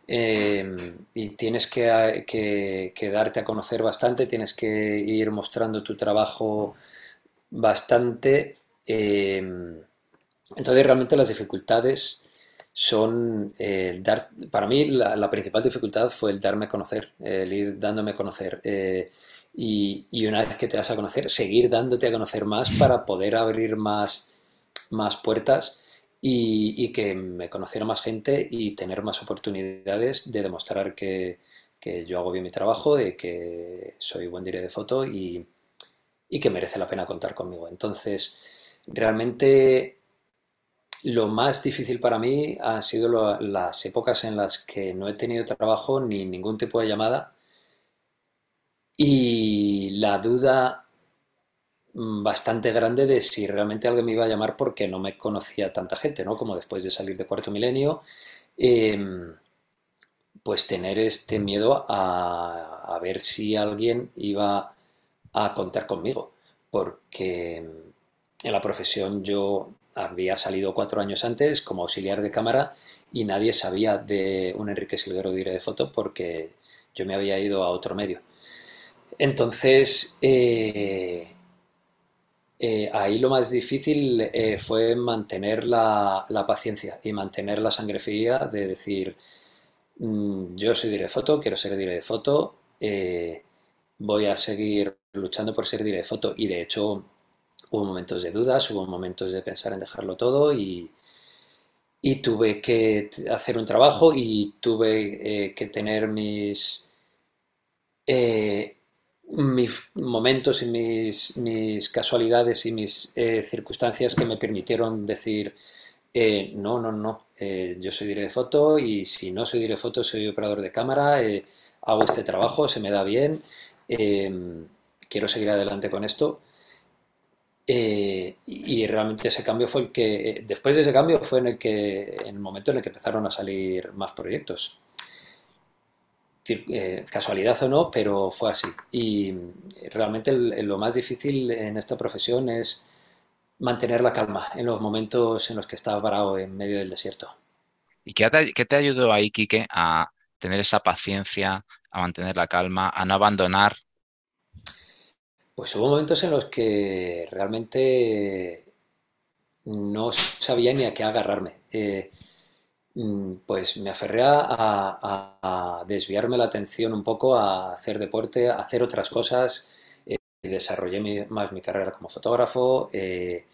Em, y tienes que, darte a conocer bastante, tienes que ir mostrando tu trabajo bastante... Em, entonces realmente las dificultades son el dar, para mí la, principal dificultad fue el darme a conocer, el ir dándome a conocer. Eh, y, una vez que te das a conocer, seguir dándote a conocer más para poder abrir más, más puertas y, que me conociera más gente y tener más oportunidades de demostrar que, que yo hago bien mi trabajo, de que soy buen director de foto y, y que merece la pena contar conmigo. Entonces, realmente lo más difícil para mí han sido las épocas en las que no he tenido trabajo ni ningún tipo de llamada y la duda mm, bastante grande de si realmente alguien me iba a llamar porque no me conocía tanta gente, ¿no? Como después de salir de Cuarto Milenio, em, pues tener este miedo a, a ver si alguien iba a contar conmigo, porque en la profesión yo había salido cuatro años antes como auxiliar de cámara y nadie sabía de un Enrique Silguero dire de foto porque yo me había ido a otro medio. Entonces, eh, eh, ahí lo más difícil eh, fue mantener la, paciencia y mantener la sangre fría de decir, mm, yo soy dire de foto, quiero ser dire de foto, voy a seguir luchando por ser dire de foto. Y de hecho hubo momentos de dudas, hubo momentos de pensar en dejarlo todo y, y tuve que hacer un trabajo y tuve eh, que tener mis, eh, mis momentos y mis, mis, casualidades y mis eh, circunstancias que me permitieron decir, no, no, no, yo soy director de foto y si no soy director de foto soy operador de cámara, hago este trabajo, se me da bien, quiero seguir adelante con esto eh, y realmente ese cambio fue el que, eh, después de ese cambio fue en el que, en el momento en el que empezaron a salir más proyectos. Eh, casualidad o no, pero fue así. Y realmente lo más difícil en esta profesión es mantener la calma en los momentos en los que estás varado en medio del desierto.
¿Y qué te, qué te ayudó ahí, Quique, a tener esa paciencia, a mantener la calma, a no abandonar
pues hubo momentos en los que realmente no sabía ni a qué agarrarme. Eh, mm, pues me aferré a, desviarme la atención un poco, a hacer deporte, a hacer otras cosas. Eh, desarrollé más mi carrera como fotógrafo. Eh,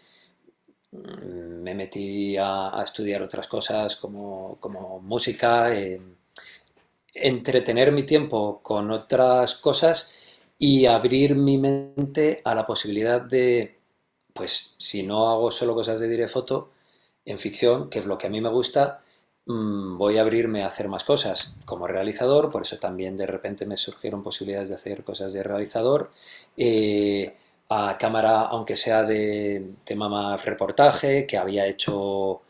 mm, me metí a, estudiar otras cosas como, como música. entretener mi tiempo con otras cosas y abrir mi mente a la posibilidad de, pues si no hago solo cosas de dire foto, en ficción, que es lo que a mí me gusta, mm, voy a abrirme a hacer más cosas como realizador, por eso también de repente me surgieron posibilidades de hacer cosas de realizador, eh, a cámara, aunque sea de tema más reportaje, que había hecho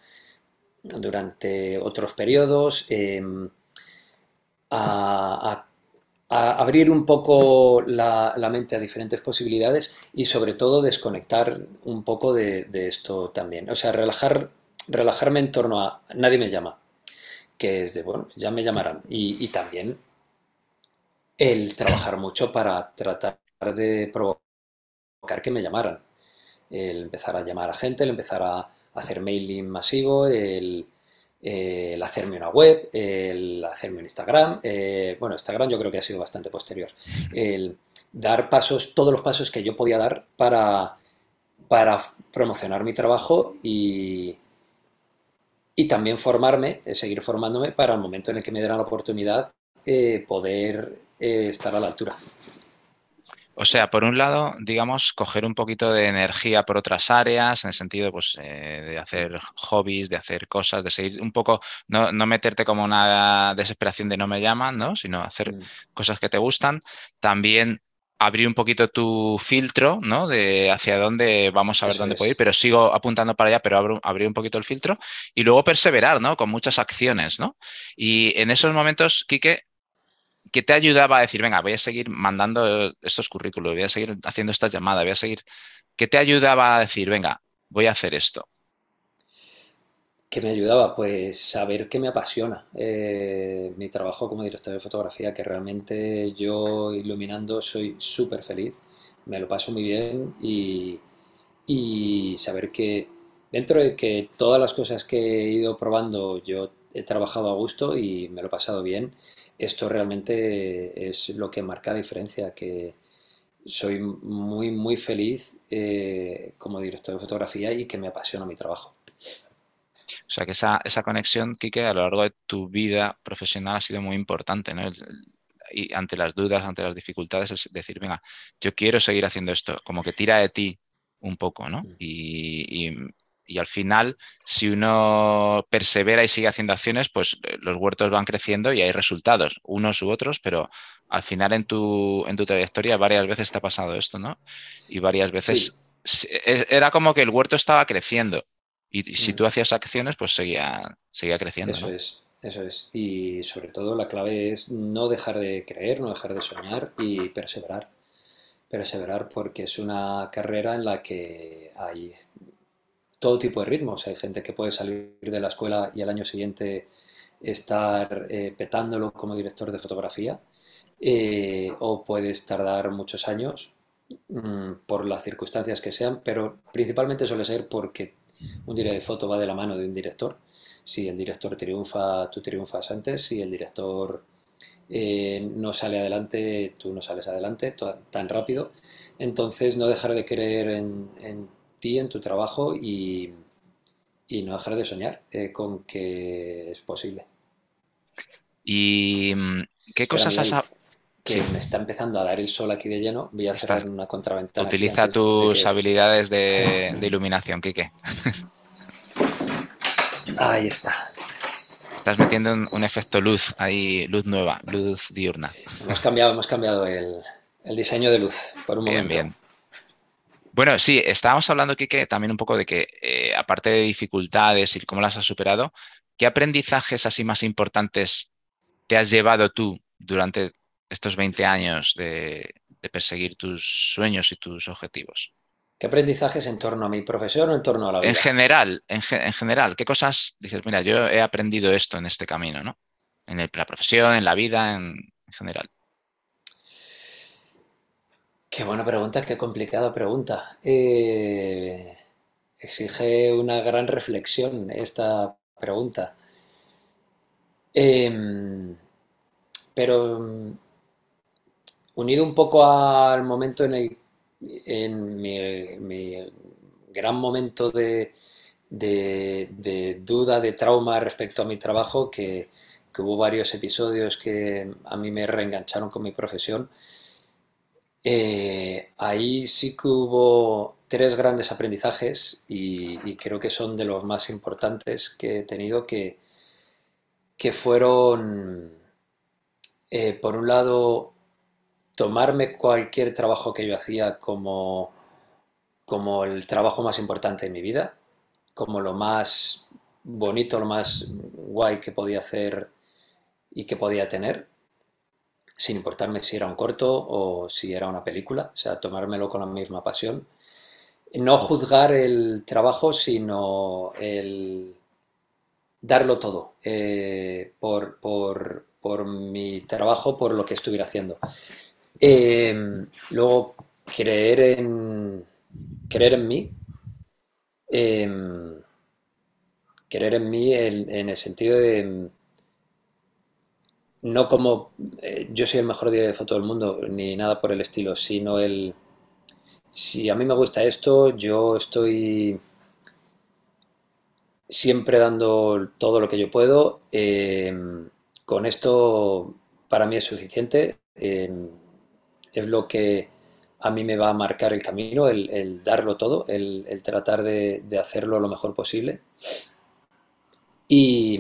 durante otros periodos, em, a abrir un poco la, mente a diferentes posibilidades y sobre todo desconectar un poco de, esto también. O sea, relajar, relajarme en torno a nadie me llama, que es de, bueno, ya me llamarán. Y, también el trabajar mucho para tratar de provocar que me llamaran. El empezar a llamar a gente, el empezar a hacer mailing masivo, el el hacerme una web, el hacerme un Instagram. Eh, bueno, Instagram yo creo que ha sido bastante posterior. El dar pasos, todos los pasos que yo podía dar para, para promocionar mi trabajo y, y también formarme, eh, seguir formándome para el momento en el que me dieran la oportunidad eh, poder estar a la altura.
O sea, por un lado, digamos, coger un poquito de energía por otras áreas, en el sentido pues, eh, de hacer hobbies, de hacer cosas, de seguir un poco, no, meterte como una desesperación de no me llaman, ¿no? sino hacer mm. cosas que te gustan. También abrir un poquito tu filtro, ¿no? De hacia dónde vamos a ver dónde puedo ir, pero sigo apuntando para allá, pero abro, abrir un poquito el filtro y luego perseverar, ¿no? Con muchas acciones, ¿no? Y en esos momentos, Quique, ¿Qué te ayudaba a decir, venga, voy a seguir mandando estos currículos, voy a seguir haciendo estas llamadas, voy a seguir... ¿Qué te ayudaba a decir, venga, voy a hacer esto?
¿Qué me ayudaba? Pues saber que me apasiona eh, mi trabajo como director de fotografía, que realmente yo iluminando soy súper feliz, me lo paso muy bien y, y saber que dentro de que todas las cosas que he ido probando yo he trabajado a gusto y me lo he pasado bien, esto realmente es lo que marca la diferencia, que soy muy, muy feliz eh, como director de fotografía y que me apasiona mi trabajo.
O sea que esa, esa conexión, Quique, a lo largo de tu vida profesional ha sido muy importante, ¿no? y ante las dudas, ante las dificultades, es decir, venga, yo quiero seguir haciendo esto, como que tira de ti un poco, ¿no? Mm. y, y al final, si uno persevera y sigue haciendo acciones, pues eh, los huertos van creciendo y hay resultados, unos u otros, pero al final en tu, en tu trayectoria varias veces te ha pasado esto, ¿no? Y varias veces era como que el huerto estaba creciendo. Y, si
Mm,
tú hacías acciones, pues seguía, seguía creciendo,
Eso
¿no?
es, eso es. Y sobre todo la clave es no dejar de creer, no dejar de soñar y perseverar. Perseverar porque es una carrera en la que hay todo tipo de ritmos. Hay gente que puede salir de la escuela y al año siguiente estar eh, petándolo como director de fotografía, eh, o puedes tardar muchos años mm, por las circunstancias que sean, pero principalmente suele ser porque un director de foto va de la mano de un director. Si el director triunfa, tú triunfas antes. Si el director eh, no sale adelante, tú no sales adelante tan rápido. Entonces, no dejar de creer en ti, en tu trabajo y, y no dejar de soñar eh, con que es posible.
¿Y mm, qué
Espera,
cosas has...
Miguel, que
Sí,
me está empezando a dar el sol aquí de lleno. Voy a cerrar
estás...
una contraventana
Utiliza
antes
tus
que...
habilidades de, de iluminación, Quique.
Ahí está.
Estás metiendo un, un efecto luz ahí, luz nueva, luz diurna.
Hemos cambiado, hemos cambiado el, el diseño de luz por un
Bien,
momento.
bien. Bueno, sí, estábamos hablando, Quique, también un poco de que, eh, aparte de dificultades y cómo las has superado, ¿qué aprendizajes así más importantes te has llevado tú durante estos 20 años de, de perseguir tus sueños y tus objetivos?
¿Qué aprendizajes en torno a mi profesión o en torno a la
En
vida?
general, en, ge- en general, ¿qué cosas dices, mira, yo he aprendido esto en este camino, ¿no? En el- la profesión, en la vida, en, en general.
Qué buena pregunta, qué complicada pregunta. Eh, exige una gran reflexión esta pregunta. Em, pero unido un poco al momento en el, en mi, gran momento de, duda, de trauma respecto a mi trabajo, que hubo varios episodios que a mí me reengancharon con mi profesión. Eh, ahí sí que hubo tres grandes aprendizajes y, creo que son de los más importantes que he tenido, que, que fueron, eh, por un lado, tomarme cualquier trabajo que yo hacía como, como el trabajo más importante de mi vida, como lo más bonito, lo más guay que podía hacer y que podía tener, sin importarme si era un corto o si era una película, o sea, tomármelo con la misma pasión. No juzgar el trabajo, sino el darlo todo eh, por, por, mi trabajo, por lo que estuviera haciendo. Eh, luego, creer en, creer en mí, eh, creer en mí en el sentido de no como eh, yo soy el mejor día de foto del mundo, ni nada por el estilo, sino el si a mí me gusta esto, yo estoy siempre dando todo lo que yo puedo. eh, con esto para mí es suficiente. eh, es lo que a mí me va a marcar el camino, el, darlo todo, el, el tratar de, de hacerlo lo mejor posible. Y,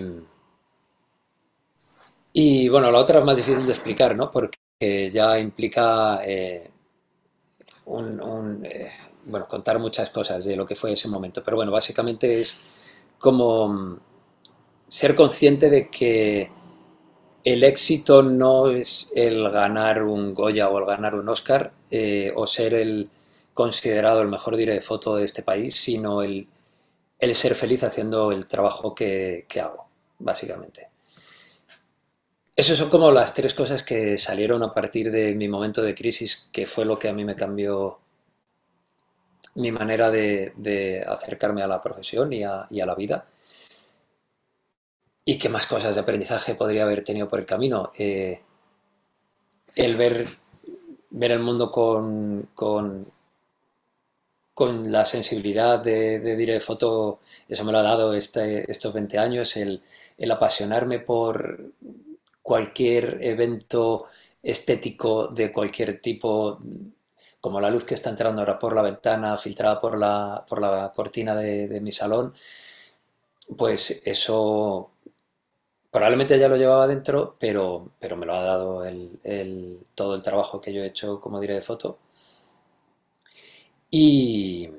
y bueno, la otra es más difícil de explicar, ¿no? Porque ya implica eh, un, eh, bueno, contar muchas cosas de lo que fue ese momento. Pero bueno, básicamente es como mm, ser consciente de que el éxito no es el ganar un Goya o el ganar un Oscar eh, o ser el considerado el mejor director de foto de este país, sino el, el ser feliz haciendo el trabajo que, que hago, básicamente. Esas son como las tres cosas que salieron a partir de mi momento de crisis, que fue lo que a mí me cambió mi manera de, acercarme a la profesión y a, la vida. ¿Y qué más cosas de aprendizaje podría haber tenido por el camino? Eh, el ver, ver el mundo con, con, con la sensibilidad de, de foto, eso me lo ha dado este, estos 20 años, el apasionarme por cualquier evento estético de cualquier tipo, como la luz que está entrando ahora por la ventana, filtrada por la, por la cortina de, de mi salón, pues eso probablemente ya lo llevaba dentro, pero, pero me lo ha dado el, el- todo el trabajo que yo he hecho como diré de foto. Y,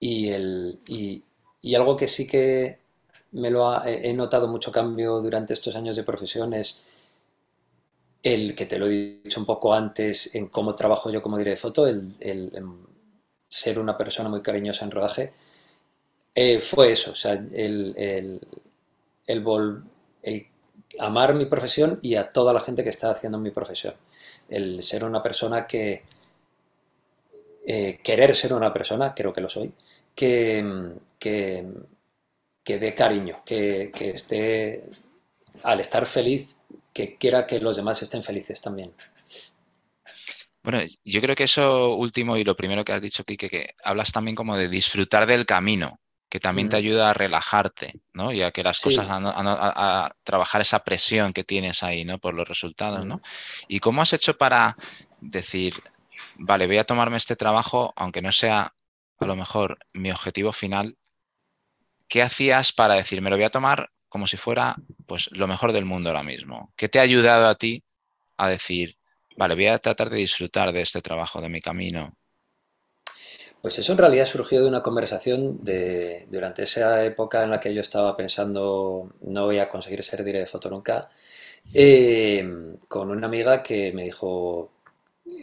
y, el, y, y algo que sí que me lo ha- he notado mucho cambio durante estos años de profesión es el que te lo he dicho un poco antes en cómo trabajo yo como director de foto, el, el- em, ser una persona muy cariñosa en rodaje, eh, fue eso, o sea, el, vol- el amar mi profesión y a toda la gente que está haciendo mi profesión. El ser una persona que, eh, querer ser una persona, creo que lo soy, que, que, que dé cariño, que, que esté, al estar feliz, que quiera que los demás estén felices también.
Bueno, yo creo que eso último y lo primero que has dicho, Kike, que hablas también como de disfrutar del camino, que también te
Ujú.
ayuda a relajarte, ¿no? Y a que las cosas,
Sí.
a, a no- a- a trabajar esa presión que tienes ahí, ¿no? Por los resultados. ¿no? ¿Y cómo has hecho para decir, vale, voy a tomarme este trabajo, aunque no sea a lo mejor mi objetivo final, ¿qué hacías para decir, me lo voy a tomar como si fuera pues lo mejor del mundo ahora mismo? ¿Qué te ha ayudado a ti a decir, vale, voy a tratar de disfrutar de este trabajo, de mi camino?
Pues eso en realidad surgió de una conversación de, durante esa época en la que yo estaba pensando no voy a conseguir ser director de foto nunca, eh, con una amiga que me dijo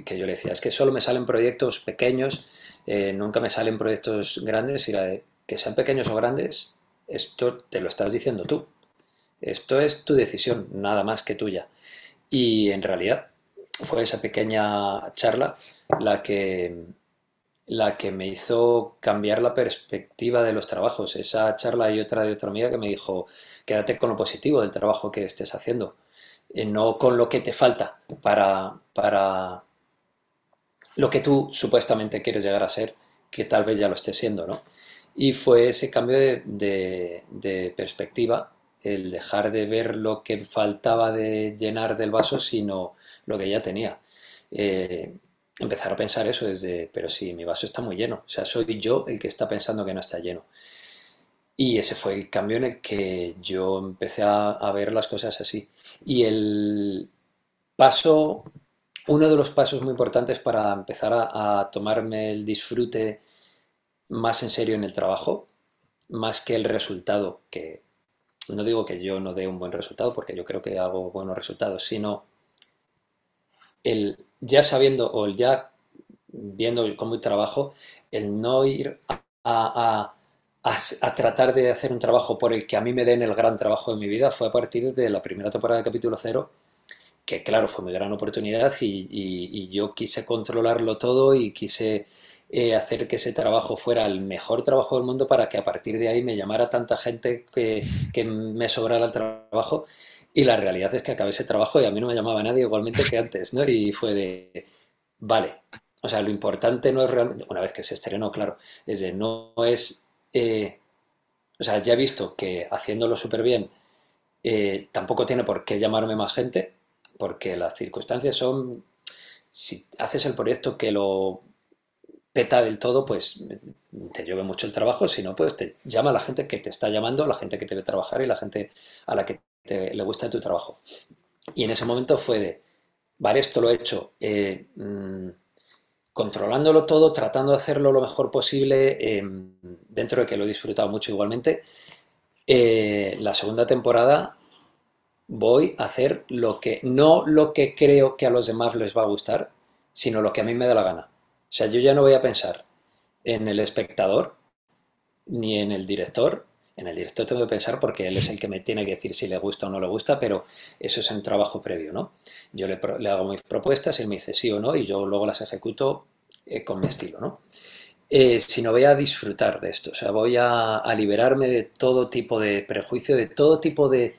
que yo le decía, es que solo me salen proyectos pequeños, eh, nunca me salen proyectos grandes y la de que sean pequeños o grandes, esto te lo estás diciendo tú, esto es tu decisión, nada más que tuya. Y en realidad fue esa pequeña charla la que la que me hizo cambiar la perspectiva de los trabajos. Esa charla y otra de otra amiga que me dijo, quédate con lo positivo del trabajo que estés haciendo, eh, no con lo que te falta para, para lo que tú supuestamente quieres llegar a ser, que tal vez ya lo estés siendo, ¿no? Y fue ese cambio de, perspectiva, el dejar de ver lo que faltaba de llenar del vaso, sino lo que ya tenía. Eh, empezar a pensar eso desde, pero si mi vaso está muy lleno, o sea, soy yo el que está pensando que no está lleno. Y ese fue el cambio en el que yo empecé a, ver las cosas así. Y el paso, uno de los pasos muy importantes para empezar a tomarme el disfrute más en serio en el trabajo, más que el resultado, que no digo que yo no dé un buen resultado, porque yo creo que hago buenos resultados, sino el ya sabiendo o el ya viendo cómo trabajo, el no ir a, a- a- tratar de hacer un trabajo por el que a mí me den el gran trabajo de mi vida fue a partir de la primera temporada de capítulo cero, que claro, fue mi gran oportunidad y yo quise controlarlo todo y quise eh, hacer que ese trabajo fuera el mejor trabajo del mundo para que a partir de ahí me llamara tanta gente que, que me sobrara el trabajo. Y la realidad es que acabé ese trabajo y a mí no me llamaba nadie igualmente que antes, ¿no? Y fue de, vale, o sea, lo importante no es realmente, una vez que se estrenó, claro, es de no es, eh, o sea, ya he visto que haciéndolo súper bien eh, tampoco tiene por qué llamarme más gente, porque las circunstancias son, si haces el proyecto que lo peta del todo, pues te llueve mucho el trabajo, si no, pues te llama la gente que te está llamando, la gente que te ve trabajar y la gente a la que te- le gusta tu trabajo. Y en ese momento fue de, vale, esto lo he hecho eh, mm, controlándolo todo, tratando de hacerlo lo mejor posible, eh, dentro de que lo he disfrutado mucho igualmente. Eh, la segunda temporada voy a hacer lo que, no lo que creo que a los demás les va a gustar, sino lo que a mí me da la gana. O sea, yo ya no voy a pensar en el espectador ni en el director. En el director tengo que pensar porque él es el que me tiene que decir si le gusta o no le gusta, pero eso es un trabajo previo, ¿no? Yo le, hago mis propuestas, él me dice sí o no y yo luego las ejecuto eh, con mi estilo, ¿no? Eh, sino voy a disfrutar de esto, o sea, voy a, a liberarme de todo tipo de prejuicio, de todo tipo de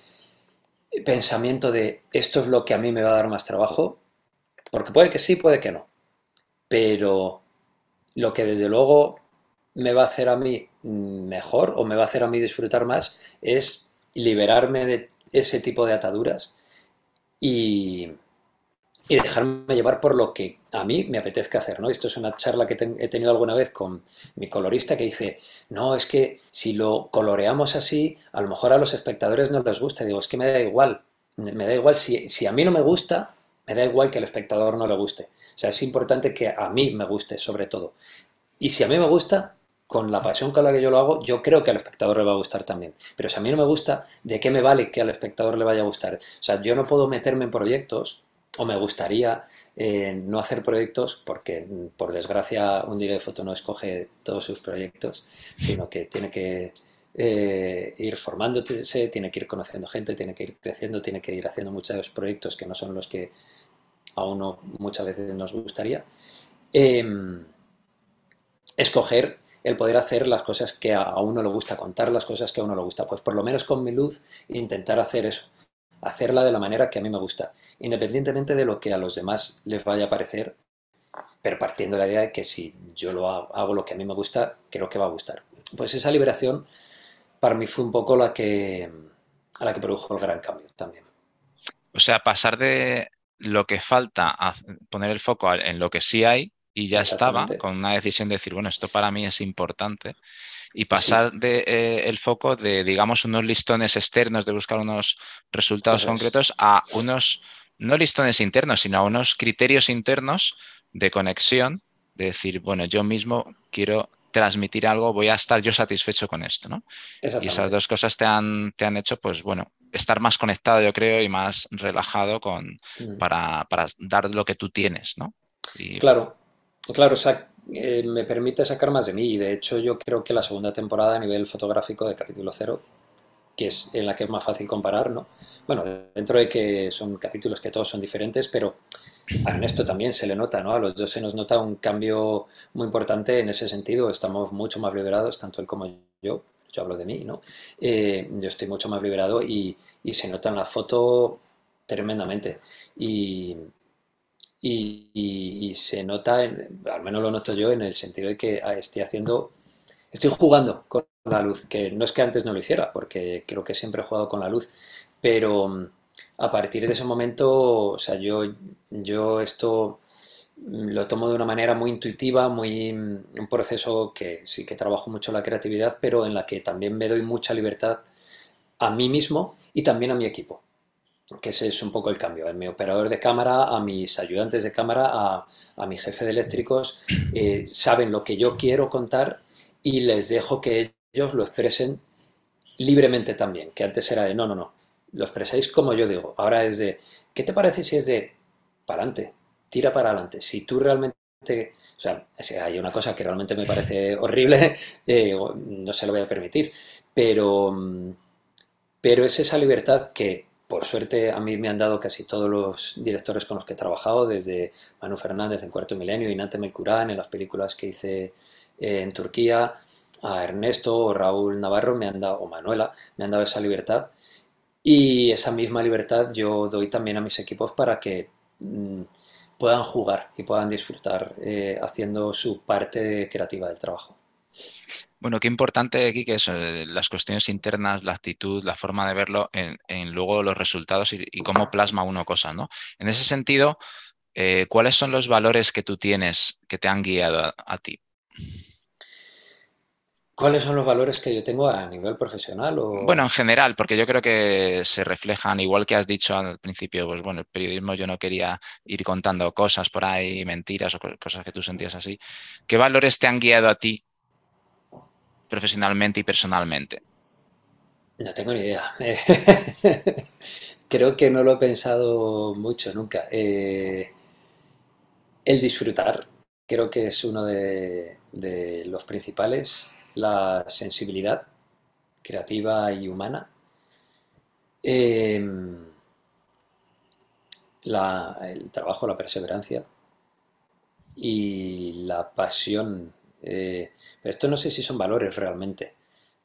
pensamiento de esto es lo que a mí me va a dar más trabajo, porque puede que sí, puede que no, pero lo que desde luego me va a hacer a mí mejor o me va a hacer a mí disfrutar más es liberarme de ese tipo de ataduras y, dejarme llevar por lo que a mí me apetezca hacer, ¿no? Esto es una charla que he tenido alguna vez con mi colorista que dice, no, es que si lo coloreamos así, a lo mejor a los espectadores no les gusta. Digo, es que me da igual, me da igual, si, si a mí no me gusta, Me da igual que al espectador no le guste. O sea, es importante que a mí me guste sobre todo. Y si a mí me gusta, con la pasión con la que yo lo hago, yo creo que al espectador le va a gustar también. Pero si a mí no me gusta, ¿de qué me vale que al espectador le vaya a gustar? O sea, yo no puedo meterme en proyectos, o me gustaría eh, no hacer proyectos, porque por desgracia un día de foto no escoge todos sus proyectos, sino que tiene que eh, ir formándose, tiene que ir conociendo gente, tiene que ir creciendo, tiene que ir haciendo muchos proyectos que no son los que a uno muchas veces nos gustaría. Em, escoger el poder hacer las cosas que a uno le gusta, contar las cosas que a uno le gusta. Pues por lo menos con mi luz intentar hacer eso, hacerla de la manera que a mí me gusta, independientemente de lo que a los demás les vaya a parecer, pero partiendo de la idea de que si yo lo hago, hago lo que a mí me gusta, creo que va a gustar. Pues esa liberación para mí fue un poco la que, a la que produjo el gran cambio también.
O sea, pasar de lo que falta poner el foco en lo que sí hay y ya estaba, con una decisión de decir, bueno, esto para mí es importante, y pasar de, eh, el foco de, digamos, unos listones externos, de buscar unos resultados concretos, a unos, no listones internos, sino a unos criterios internos de conexión, de decir, bueno, yo mismo quiero transmitir algo, voy a estar yo satisfecho con esto, ¿no? Y esas dos cosas te han, te han hecho, pues bueno, estar más conectado, yo creo, y más relajado con, mm. para, dar lo que tú tienes, ¿no?
Claro, claro, eh, me permite sacar más de mí y de hecho yo creo que la segunda temporada a nivel fotográfico de capítulo cero, que es en la que es más fácil comparar, ¿no? Bueno, dentro de que son capítulos que todos son diferentes, pero a Ernesto también se le nota, ¿no? A los dos se nos nota un cambio muy importante en ese sentido. Estamos mucho más liberados, tanto él como yo. Yo hablo de mí, ¿no? Eh, yo estoy mucho más liberado y, se nota en la foto tremendamente. Y, y, se nota, al menos lo noto yo, en el sentido de que ah, estoy haciendo, estoy jugando con la luz, que no es que antes no lo hiciera, porque creo que siempre he jugado con la luz, pero a partir de ese momento, o sea, yo, yo esto lo tomo de una manera muy intuitiva, muy un proceso que sí que trabajo mucho la creatividad, pero en la que también me doy mucha libertad a mí mismo y también a mi equipo. Que ese es un poco el cambio. A mi operador de cámara, a mis ayudantes de cámara, a, a mi jefe de eléctricos, eh, saben lo que yo quiero contar y les dejo que ellos lo expresen libremente también. Que antes era de no, no, no lo expresáis como yo digo. Ahora es de, ¿qué te parece si es de para adelante? Tira para adelante. Si tú realmente, o sea, hay una cosa que realmente me parece horrible, eh, no se lo voy a permitir, pero, pero es esa libertad que por suerte a mí me han dado casi todos los directores con los que he trabajado, desde Manu Fernández en Cuarto Milenio y Nante Melcurán en las películas que hice en Turquía, a Ernesto o Raúl Navarro me han dado, o Manuela, me han dado esa libertad y esa misma libertad yo doy también a mis equipos para que mm, puedan jugar y puedan disfrutar eh, haciendo su parte creativa del trabajo.
Bueno, qué importante aquí que son eh, las cuestiones internas, la actitud, la forma de verlo en, luego los resultados y, cómo plasma uno cosas, ¿no? En ese sentido, eh, ¿cuáles son los valores que tú tienes que te han guiado a ti?
¿Cuáles son los valores que yo tengo a nivel profesional? O...
Bueno, en general, porque yo creo que se reflejan, igual que has dicho al principio, pues bueno, el periodismo yo no quería ir contando cosas por ahí, mentiras o cosas que tú sentías así. ¿Qué valores te han guiado a ti profesionalmente y personalmente?
No tengo ni idea. creo que no lo he pensado mucho nunca. Eh, el disfrutar creo que es uno de los principales la sensibilidad creativa y humana, em, el trabajo, la perseverancia y la pasión. Eh, esto no sé si son valores realmente.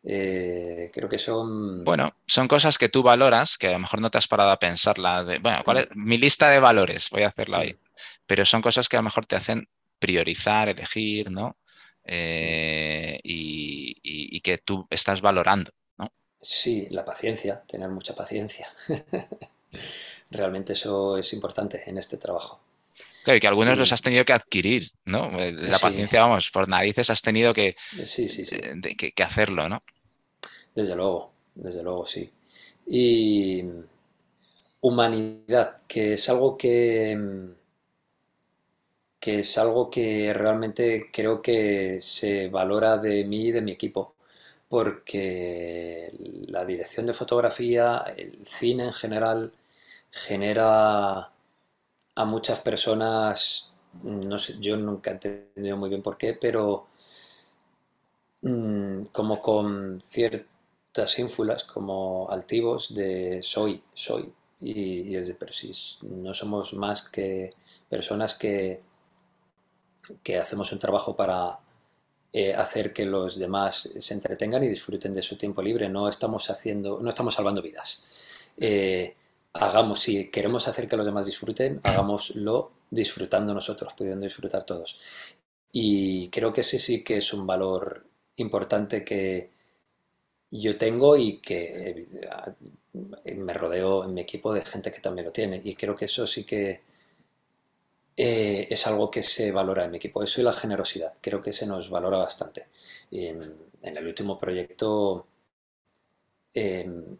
Eh, creo que son...
Bueno, son cosas que tú valoras, que a lo mejor no te has parado a pensarla. De, bueno, ¿cuál es? mi lista de valores, voy a hacerla ahí. Pero son cosas que a lo mejor te hacen priorizar, elegir, ¿no? Eh, y, que tú estás valorando. ¿no?
Sí, la paciencia, tener mucha paciencia. Realmente eso es importante en este trabajo.
Claro, y que algunos los has tenido que adquirir, ¿no? Eh, la paciencia, vamos, por narices has tenido que, eh, que, hacerlo, ¿no?
Desde luego, desde luego, sí. Y humanidad, que es algo que, que es algo que realmente creo que se valora de mí y de mi equipo, porque la dirección de fotografía, el cine en general, genera a muchas personas, no sé, yo nunca he entendido muy bien por qué, pero mm, como con ciertas ínfulas, como altivos de soy, soy, y, es de, pero si no somos más que personas que, que hacemos un trabajo para eh, hacer que los demás se entretengan y disfruten de su tiempo libre. No estamos haciendo, no estamos salvando vidas. Eh, hagamos, si queremos hacer que los demás disfruten, hagámoslo disfrutando nosotros, pudiendo disfrutar todos. Y creo que ese sí que es un valor importante que yo tengo y que eh, me rodeo en mi equipo de gente que también lo tiene. Y creo que eso sí que eh, es algo que se valora en mi equipo. Eso y la generosidad. Creo que se nos valora bastante. en, el último proyecto, em,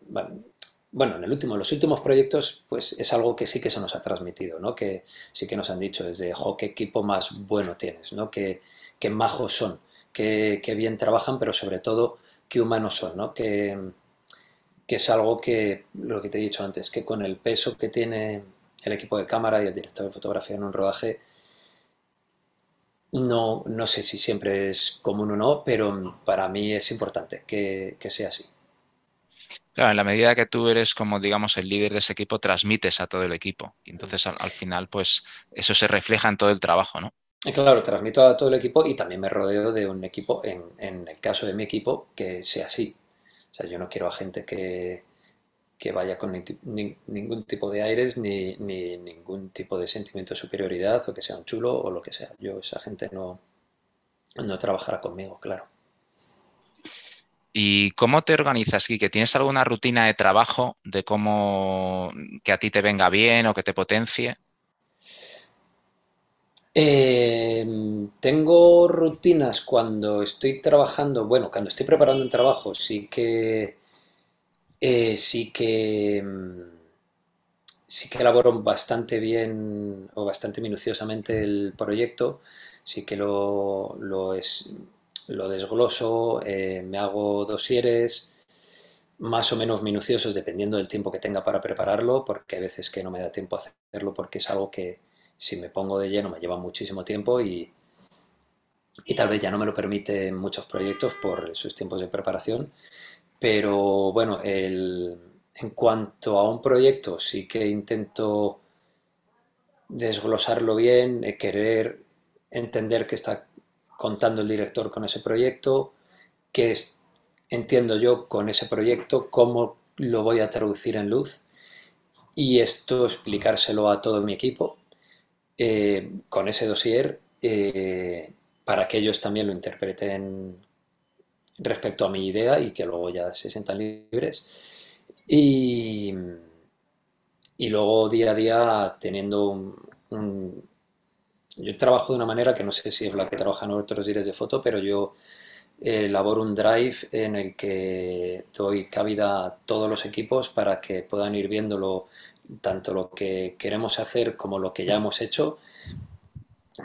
bueno, en el último, los últimos proyectos, pues es algo que sí que se nos ha transmitido, ¿no? Que sí que nos han dicho desde, jo, qué equipo más bueno tienes, ¿no? Qué, qué majos son, qué, qué, bien trabajan, pero sobre todo qué humanos son, ¿no? Que, que es algo que, lo que te he dicho antes, que con el peso que tiene el equipo de cámara y el director de fotografía en un rodaje, no, no sé si siempre es común o no, pero para mí es importante que, que sea así.
Claro, en la medida que tú eres como, digamos, el líder de ese equipo, transmites a todo el equipo. Y entonces al, al final, pues eso se refleja en todo el trabajo, ¿no?
Claro, transmito a todo el equipo y también me rodeo de un equipo, en, en el caso de mi equipo, que sea así. O sea, yo no quiero a gente que, que vaya con ningún tipo de aires ni, ningún tipo de sentimiento de superioridad o que sea un chulo o lo que sea. Yo, esa gente no, no trabajará conmigo, claro.
¿Y cómo te organizas, que ¿Tienes alguna rutina de trabajo de cómo que a ti te venga bien o que te potencie?
Em, tengo rutinas cuando estoy trabajando, bueno, cuando estoy preparando un trabajo, sí que eh, sí que mm, sí que elaboro bastante bien o bastante minuciosamente el proyecto, sí que lo, lo, es, lo desgloso, eh, me hago dosieres más o menos minuciosos dependiendo del tiempo que tenga para prepararlo, porque hay veces que no me da tiempo a hacerlo porque es algo que si me pongo de lleno me lleva muchísimo tiempo y, y tal vez ya no me lo permiten muchos proyectos por sus tiempos de preparación. Pero bueno, en cuanto a un proyecto, sí que intento desglosarlo bien, eh, querer entender qué está contando el director con ese proyecto, qué entiendo yo con ese proyecto, cómo lo voy a traducir en luz y esto explicárselo a todo mi equipo eh, con ese dossier eh, para que ellos también lo interpreten respecto a mi idea y que luego ya se sientan libres. Y, y luego día a día teniendo un, Yo trabajo de una manera que no sé si es la que trabajan otros días de foto, pero yo elaboro un drive en el que doy cabida a todos los equipos para que puedan ir viéndolo tanto lo que queremos hacer como lo que ya hemos hecho,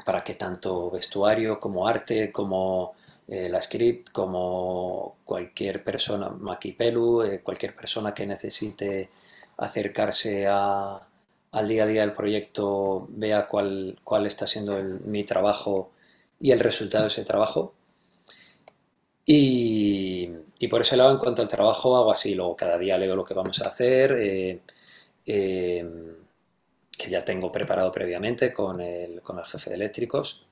para que tanto vestuario como arte como eh, la script como cualquier persona, Maquipelu, eh, cualquier persona que necesite acercarse al día a día del proyecto, vea cuál, cuál está siendo mi trabajo y el resultado de ese trabajo. Y, por ese lado, en cuanto al trabajo, hago así, luego cada día leo lo que vamos a hacer, eh, que ya tengo preparado previamente con el, con el jefe de eléctricos.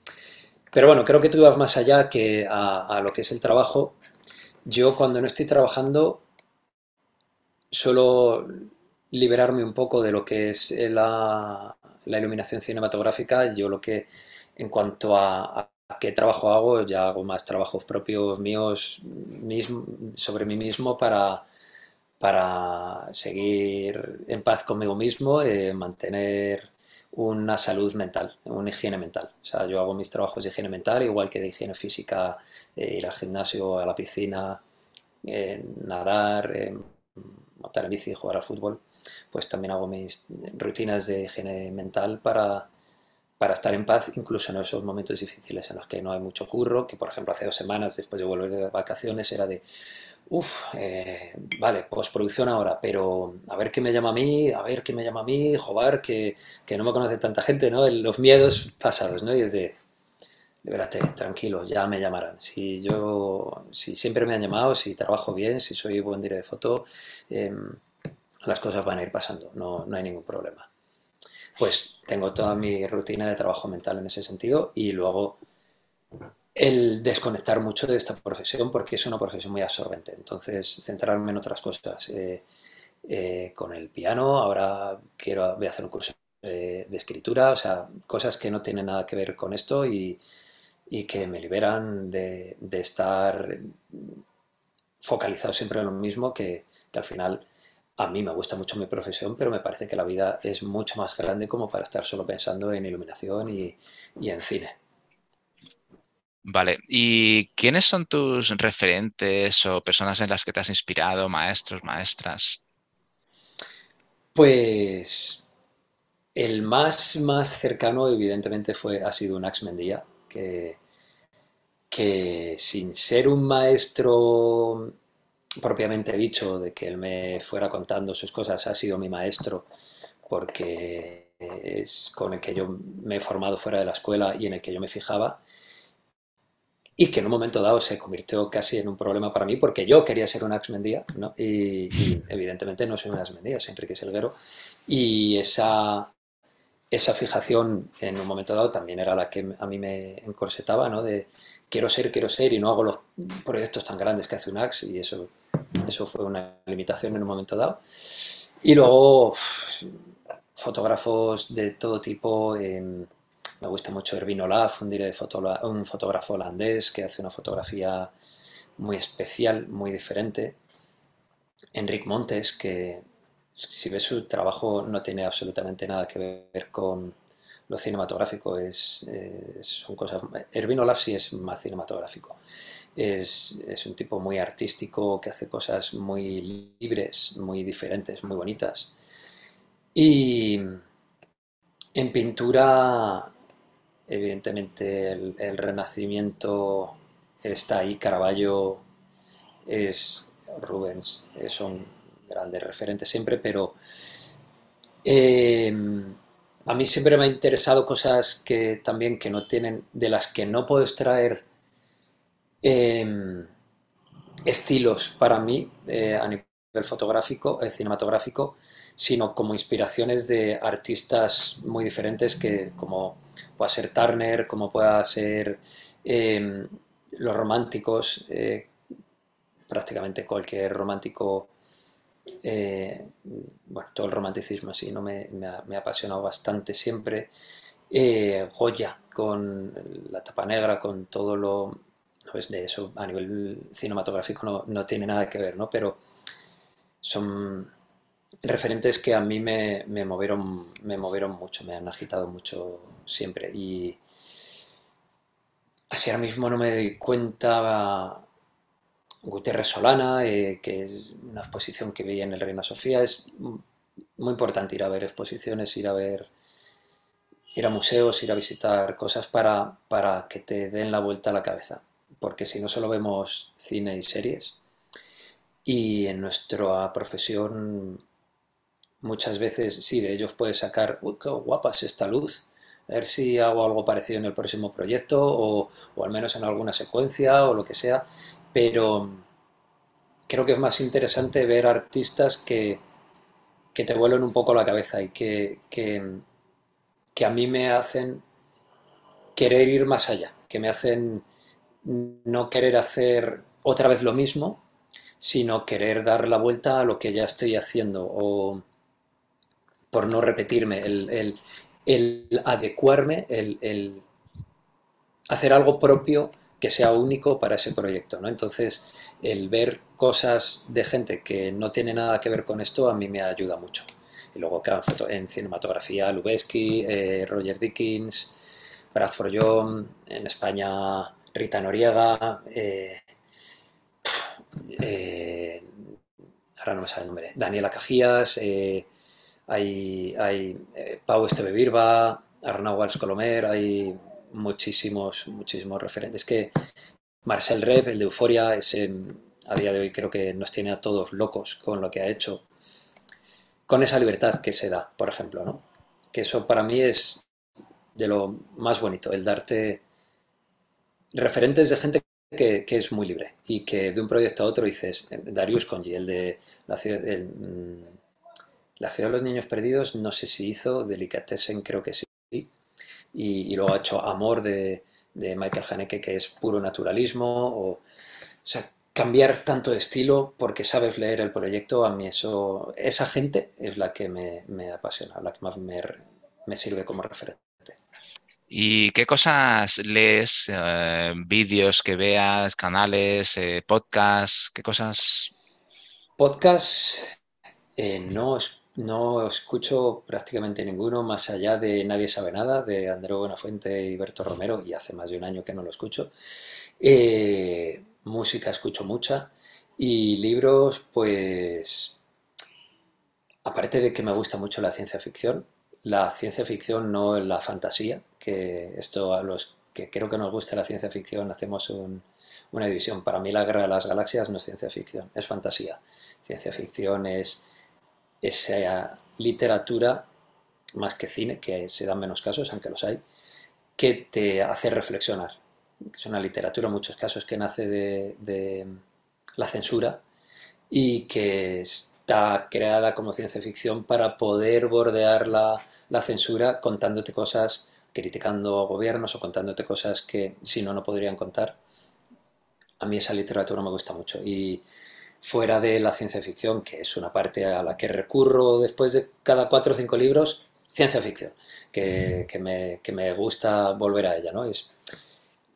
Pero bueno, creo que tú ibas más allá que a, lo que es el trabajo. Yo cuando no estoy trabajando suelo liberarme un poco de lo que es la, iluminación cinematográfica. Yo lo que, en cuanto a, qué trabajo hago, ya hago más trabajos propios míos sobre mí mismo para, para seguir en paz conmigo mismo, eh, mantener una salud mental, una higiene mental. O sea, yo hago mis trabajos de higiene mental, igual que de higiene física, eh, ir al gimnasio, a la piscina, eh, nadar, eh, montar bici, jugar al fútbol. pues también hago mis rutinas de higiene mental para, para estar en paz, incluso en esos momentos difíciles en los que no hay mucho curro, que por ejemplo hace dos semanas después de volver de vacaciones era de, uff, eh, vale, postproducción ahora, pero a ver qué me llama a mí, a ver qué me llama a mí, joder, que, que no me conoce tanta gente, ¿no? Los miedos pasados, ¿no? Y es de, libérate, tranquilo, ya me llamarán. Si yo, si siempre me han llamado, si trabajo bien, si soy buen director de foto, em, las cosas van a ir pasando, no, no hay ningún problema. Pues tengo toda mi rutina de trabajo mental en ese sentido y luego el desconectar mucho de esta profesión porque es una profesión muy absorbente. Entonces, centrarme en otras cosas. Eh, eh, con el piano, ahora quiero, voy a hacer un curso de, escritura, o sea, cosas que no tienen nada que ver con esto y, y que me liberan de, de estar focalizado siempre en lo mismo, que, que, al final a mí me gusta mucho mi profesión, pero me parece que la vida es mucho más grande como para estar solo pensando en iluminación y, y en cine.
Vale, ¿y quiénes son tus referentes o personas en las que te has inspirado, maestros, maestras?
Pues el más, más cercano evidentemente fue, ha sido un Ax Mendía, que, que sin ser un maestro propiamente dicho, de que él me fuera contando sus cosas, ha sido mi maestro porque es con el que yo me he formado fuera de la escuela y en el que yo me fijaba y que en un momento dado se convirtió casi en un problema para mí porque yo quería ser un Axmendía ¿no? y, evidentemente no soy un Axmendía, soy Enrique Selguero y esa, esa fijación en un momento dado también era la que a mí me encorsetaba, ¿no? Quiero ser, quiero ser y no hago los proyectos tan grandes que hace un Axe y eso, eso fue una limitación en un momento dado. Y luego fotógrafos de todo tipo, eh, me gusta mucho Ervin Olaf, un, un fotógrafo holandés que hace una fotografía muy especial, muy diferente. Enric Montes, que si ves su trabajo no tiene absolutamente nada que ver con lo cinematográfico, es, es son cosas... Ervin Olaf sí es más cinematográfico. Es, es, un tipo muy artístico que hace cosas muy libres, muy diferentes, muy bonitas. Y en pintura, evidentemente, el, Renacimiento está ahí, Caravaggio es Rubens, son grandes referentes siempre, pero eh, a mí siempre me ha interesado cosas que también que no tienen, de las que no puedo extraer eh, estilos para mí eh, a nivel fotográfico, eh, cinematográfico, sino como inspiraciones de artistas muy diferentes que como pueda ser Turner, como pueda ser eh, los románticos, eh, prácticamente cualquier romántico eh, bueno, todo el romanticismo sí, ¿no? me, me ha apasionado bastante siempre. Eh, Goya, con la tapa negra, con todo lo... ¿no ves? De eso a nivel cinematográfico no, no, tiene nada que ver, ¿no? Pero son referentes que a mí me, me, movieron, me movieron mucho, me han agitado mucho siempre. Y así ahora mismo no me doy cuenta Gutiérrez Solana, eh, que es una exposición que vi en el Reina Sofía. Es muy importante ir a ver exposiciones, ir a ver, ir a museos, ir a visitar cosas para, para que te den la vuelta a la cabeza. Porque si no solo vemos cine y series, y en nuestra profesión muchas veces sí, de ellos puedes sacar, uy, qué guapa es esta luz, a ver si hago algo parecido en el próximo proyecto o, o, al menos en alguna secuencia o lo que sea, pero creo que es más interesante ver artistas que, que te vuelven un poco la cabeza y que, que, que, a mí me hacen querer ir más allá, que me hacen no querer hacer otra vez lo mismo, sino querer dar la vuelta a lo que ya estoy haciendo o por no repetirme, el, el, el adecuarme, el, el hacer algo propio que sea único para ese proyecto. ¿no? Entonces, el ver cosas de gente que no tiene nada que ver con esto a mí me ayuda mucho. Y luego, claro, en cinematografía, Lubeski, eh, Roger Dickens, Bradford John, en España, Rita Noriega, eh, eh, ahora no me sale el nombre, Daniela Cajías, hay, hay Pau Esteve Birba, Arnau Valls Colomer, hay muchísimos, muchísimos referentes que Marcel Rep, el de Euforia, ese, a día de hoy creo que nos tiene a todos locos con lo que ha hecho, con esa libertad que se da, por ejemplo, ¿no? Que eso para mí es de lo más bonito, el darte referentes de gente que, es muy libre y que de un proyecto a otro dices, Darius Conji, el de la ciudad, mm, la ciudad de los niños perdidos, no sé si hizo, Delicatessen creo que sí, y, luego ha hecho Amor de, Michael Haneke, que es puro naturalismo, o, sea, cambiar tanto de estilo porque sabes leer el proyecto, a mí eso, esa gente es la que me, apasiona, la que más me, me sirve como referente.
¿Y qué cosas lees? Eh, vídeos que veas, canales, eh, podcasts, ¿qué cosas?
Podcasts eh, no, no escucho prácticamente ninguno más allá de Nadie sabe nada, de Andrés Buenafuente y Berto Romero, y hace más de un año que no lo escucho. música escucho mucha y libros, pues, aparte de que me gusta mucho la ciencia ficción, la ciencia ficción, no la fantasía, que esto a los que creo que nos gusta la ciencia ficción hacemos una división. Para mí la guerra de las galaxias no es ciencia ficción, es fantasía. Ciencia ficción es esa literatura, más que cine, que se dan menos casos, aunque los hay, que te hace reflexionar. Es una literatura en muchos casos que nace de, la censura y que está creada como ciencia ficción para poder bordear la, censura contándote cosas, criticando gobiernos o contándote cosas que si no, no podrían contar. A mí esa literatura me gusta mucho. Fuera de la ciencia ficción, que es una parte a la que recurro después de cada cuatro o cinco libros, ciencia ficción, que, me, que me, gusta volver a ella, ¿no? Es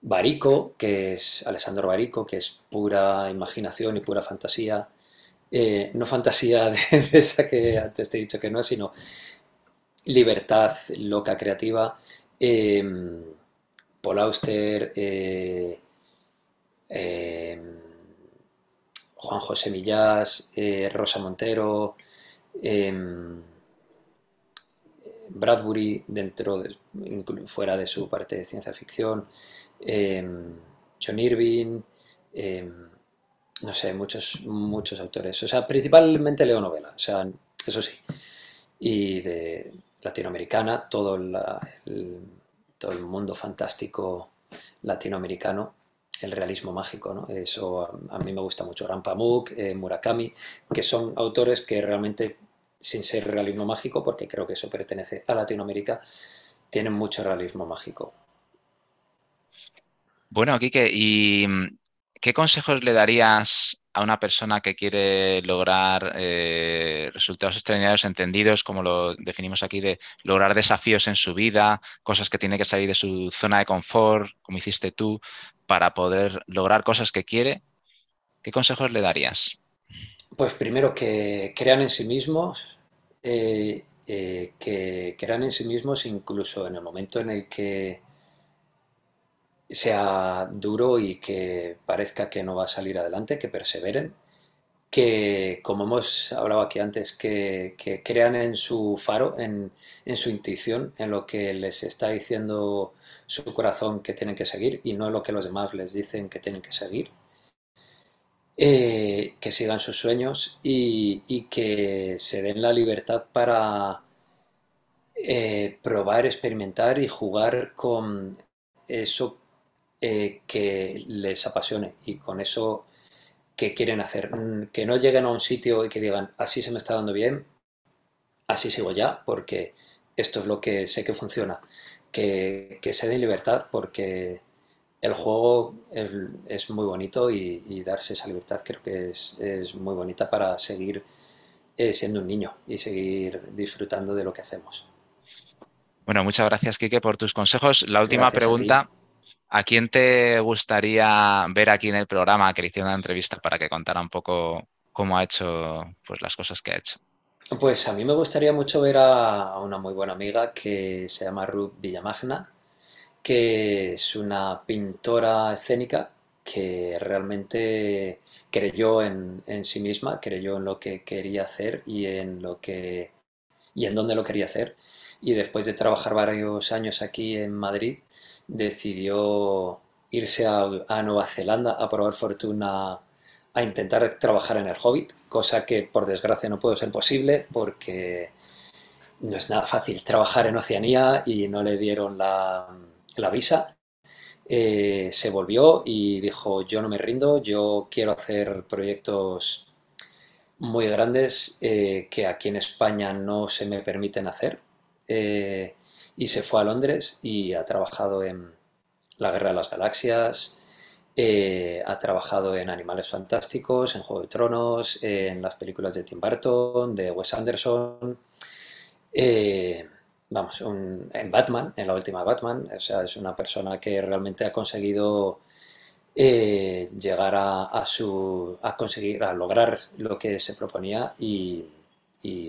Barico, que es Alessandro Barico, que es pura imaginación y pura fantasía. Eh, no fantasía de, esa que antes te he dicho que no, sino libertad loca creativa. Em, Paul Auster, eh, em, Juan José Millás, eh, Rosa Montero, em, Bradbury dentro de, fuera de su parte de ciencia ficción, John Irving, no sé, muchos, muchos autores. O sea, principalmente leo novela, o sea, eso sí. Y de latinoamericana, todo, el, todo el mundo fantástico latinoamericano, el realismo mágico, ¿no? Eso a, mí me gusta mucho. Rampamuk, eh, Murakami, que son autores que realmente, sin ser realismo mágico, porque creo que eso pertenece a Latinoamérica, tienen mucho realismo mágico.
Bueno, Kike, ¿y qué consejos le darías a una persona que quiere lograr eh, resultados extraordinarios entendidos, como lo definimos aquí, de lograr desafíos en su vida, cosas que tiene que salir de su zona de confort, como hiciste tú, para poder lograr cosas que quiere, ¿qué consejos le darías?
Pues primero que crean en sí mismos, eh, eh, que crean en sí mismos incluso en el momento en el que sea duro y que parezca que no va a salir adelante, que perseveren, que, como hemos hablado aquí antes, que, crean en su faro, en, su intuición, en lo que les está diciendo su corazón que tienen que seguir y no lo que los demás les dicen que tienen que seguir. Eh, que sigan sus sueños y, que se den la libertad para eh, probar, experimentar y jugar con eso eh, que les apasione y con eso que quieren hacer. Mm, que no lleguen a un sitio y que digan, así se me está dando bien, así sigo ya, porque esto es lo que sé que funciona. Que, se den libertad porque el juego es, muy bonito y, darse esa libertad creo que es, muy bonita para seguir eh, siendo un niño y seguir disfrutando de lo que hacemos.
Bueno, muchas gracias, Kike, por tus consejos. La última pregunta ¿A quién te gustaría ver aquí en el programa que le hiciera una entrevista para que contara un poco cómo ha hecho pues, las cosas que ha hecho?
Pues a mí me gustaría mucho ver a una muy buena amiga que se llama Ruth Villamagna, que es una pintora escénica que realmente creyó en, en, sí misma, creyó en lo que quería hacer y en lo que y en dónde lo quería hacer. Y después de trabajar varios años aquí en Madrid, decidió irse a, a Nueva Zelanda a probar fortuna a intentar trabajar en el Hobbit, cosa que por desgracia no pudo ser posible porque no es nada fácil trabajar en Oceanía y no le dieron la, visa. Eh, se volvió y dijo, yo no me rindo, yo quiero hacer proyectos muy grandes eh, que aquí en España no se me permiten hacer. Eh, y se fue a Londres y ha trabajado en La Guerra de las Galaxias, ha trabajado en Animales Fantásticos, en Juego de Tronos, en las películas de Tim Burton, de Wes Anderson, eh, vamos, en Batman, en la última Batman, o sea, es una persona que realmente ha conseguido eh, llegar a, su, a conseguir, a lograr lo que se proponía y,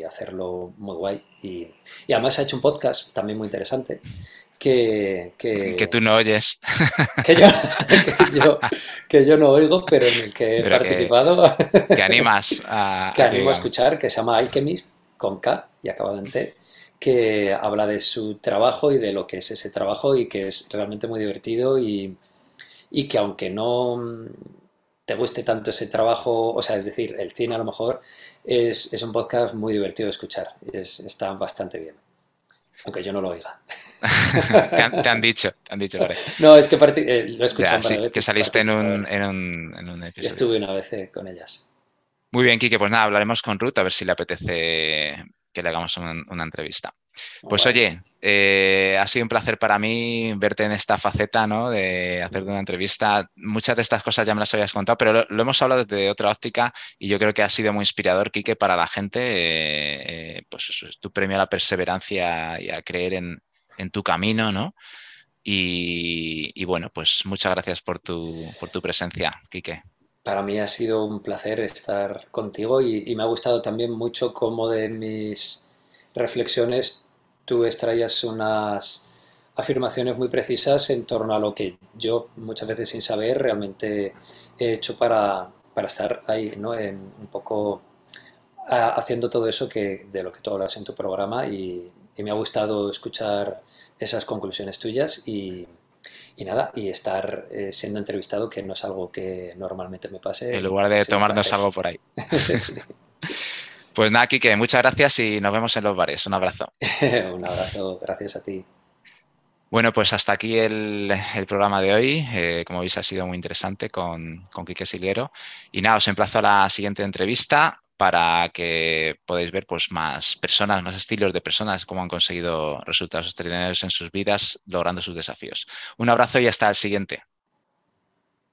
hacerlo muy guay. Y, además ha hecho un podcast también muy interesante. Que,
que, tú no oyes.
Que yo, que yo, no oigo, pero en el que he participado.
Que, animas a.
Que animo a escuchar, que se llama Alchemist con K y acabado en T, que habla de su trabajo y de lo que es ese trabajo y que es realmente muy divertido y, que aunque no te guste tanto ese trabajo, o sea, es decir, el cine a lo mejor es, un podcast muy divertido de escuchar, es, está bastante bien. Aunque yo no lo oiga.
te, han, dicho, te han dicho,
No, es que eh, lo he escuchado
Que saliste en un, en, un, en un, episodio.
Estuve una vez eh, con ellas.
Muy bien, Kike, pues nada, hablaremos con Ruth a ver si le apetece que le hagamos una, entrevista. Pues oye, eh, ha sido un placer para mí verte en esta faceta, ¿no? De hacerte una entrevista. Muchas de estas cosas ya me las habías contado, pero lo, hemos hablado desde otra óptica y yo creo que ha sido muy inspirador, Kike, para la gente. Eh, eh, pues eso es tu premio a la perseverancia y a creer en, tu camino, ¿no? Y, bueno, pues muchas gracias por tu, por tu presencia, Kike.
Para mí ha sido un placer estar contigo y, me ha gustado también mucho cómo de mis reflexiones tú extraías unas afirmaciones muy precisas en torno a lo que yo muchas veces sin saber realmente he hecho para, estar ahí, ¿no? un poco haciendo todo eso que, de lo que tú hablas en tu programa y me ha gustado escuchar esas conclusiones tuyas y, y nada, y estar eh, siendo entrevistado, que no es algo que normalmente me pase.
En lugar de tomarnos algo por ahí. Pues nada, Kike, muchas gracias y nos vemos en los bares. Un abrazo.
Un abrazo, gracias a ti.
Bueno, pues hasta aquí el, programa de hoy. Eh, como veis, ha sido muy interesante con, con Quique Silguero. Y nada, os emplazo a la siguiente entrevista para que podáis ver pues, más personas, más estilos de personas, cómo han conseguido resultados extraordinarios en sus vidas logrando sus desafíos. Un abrazo y hasta el siguiente.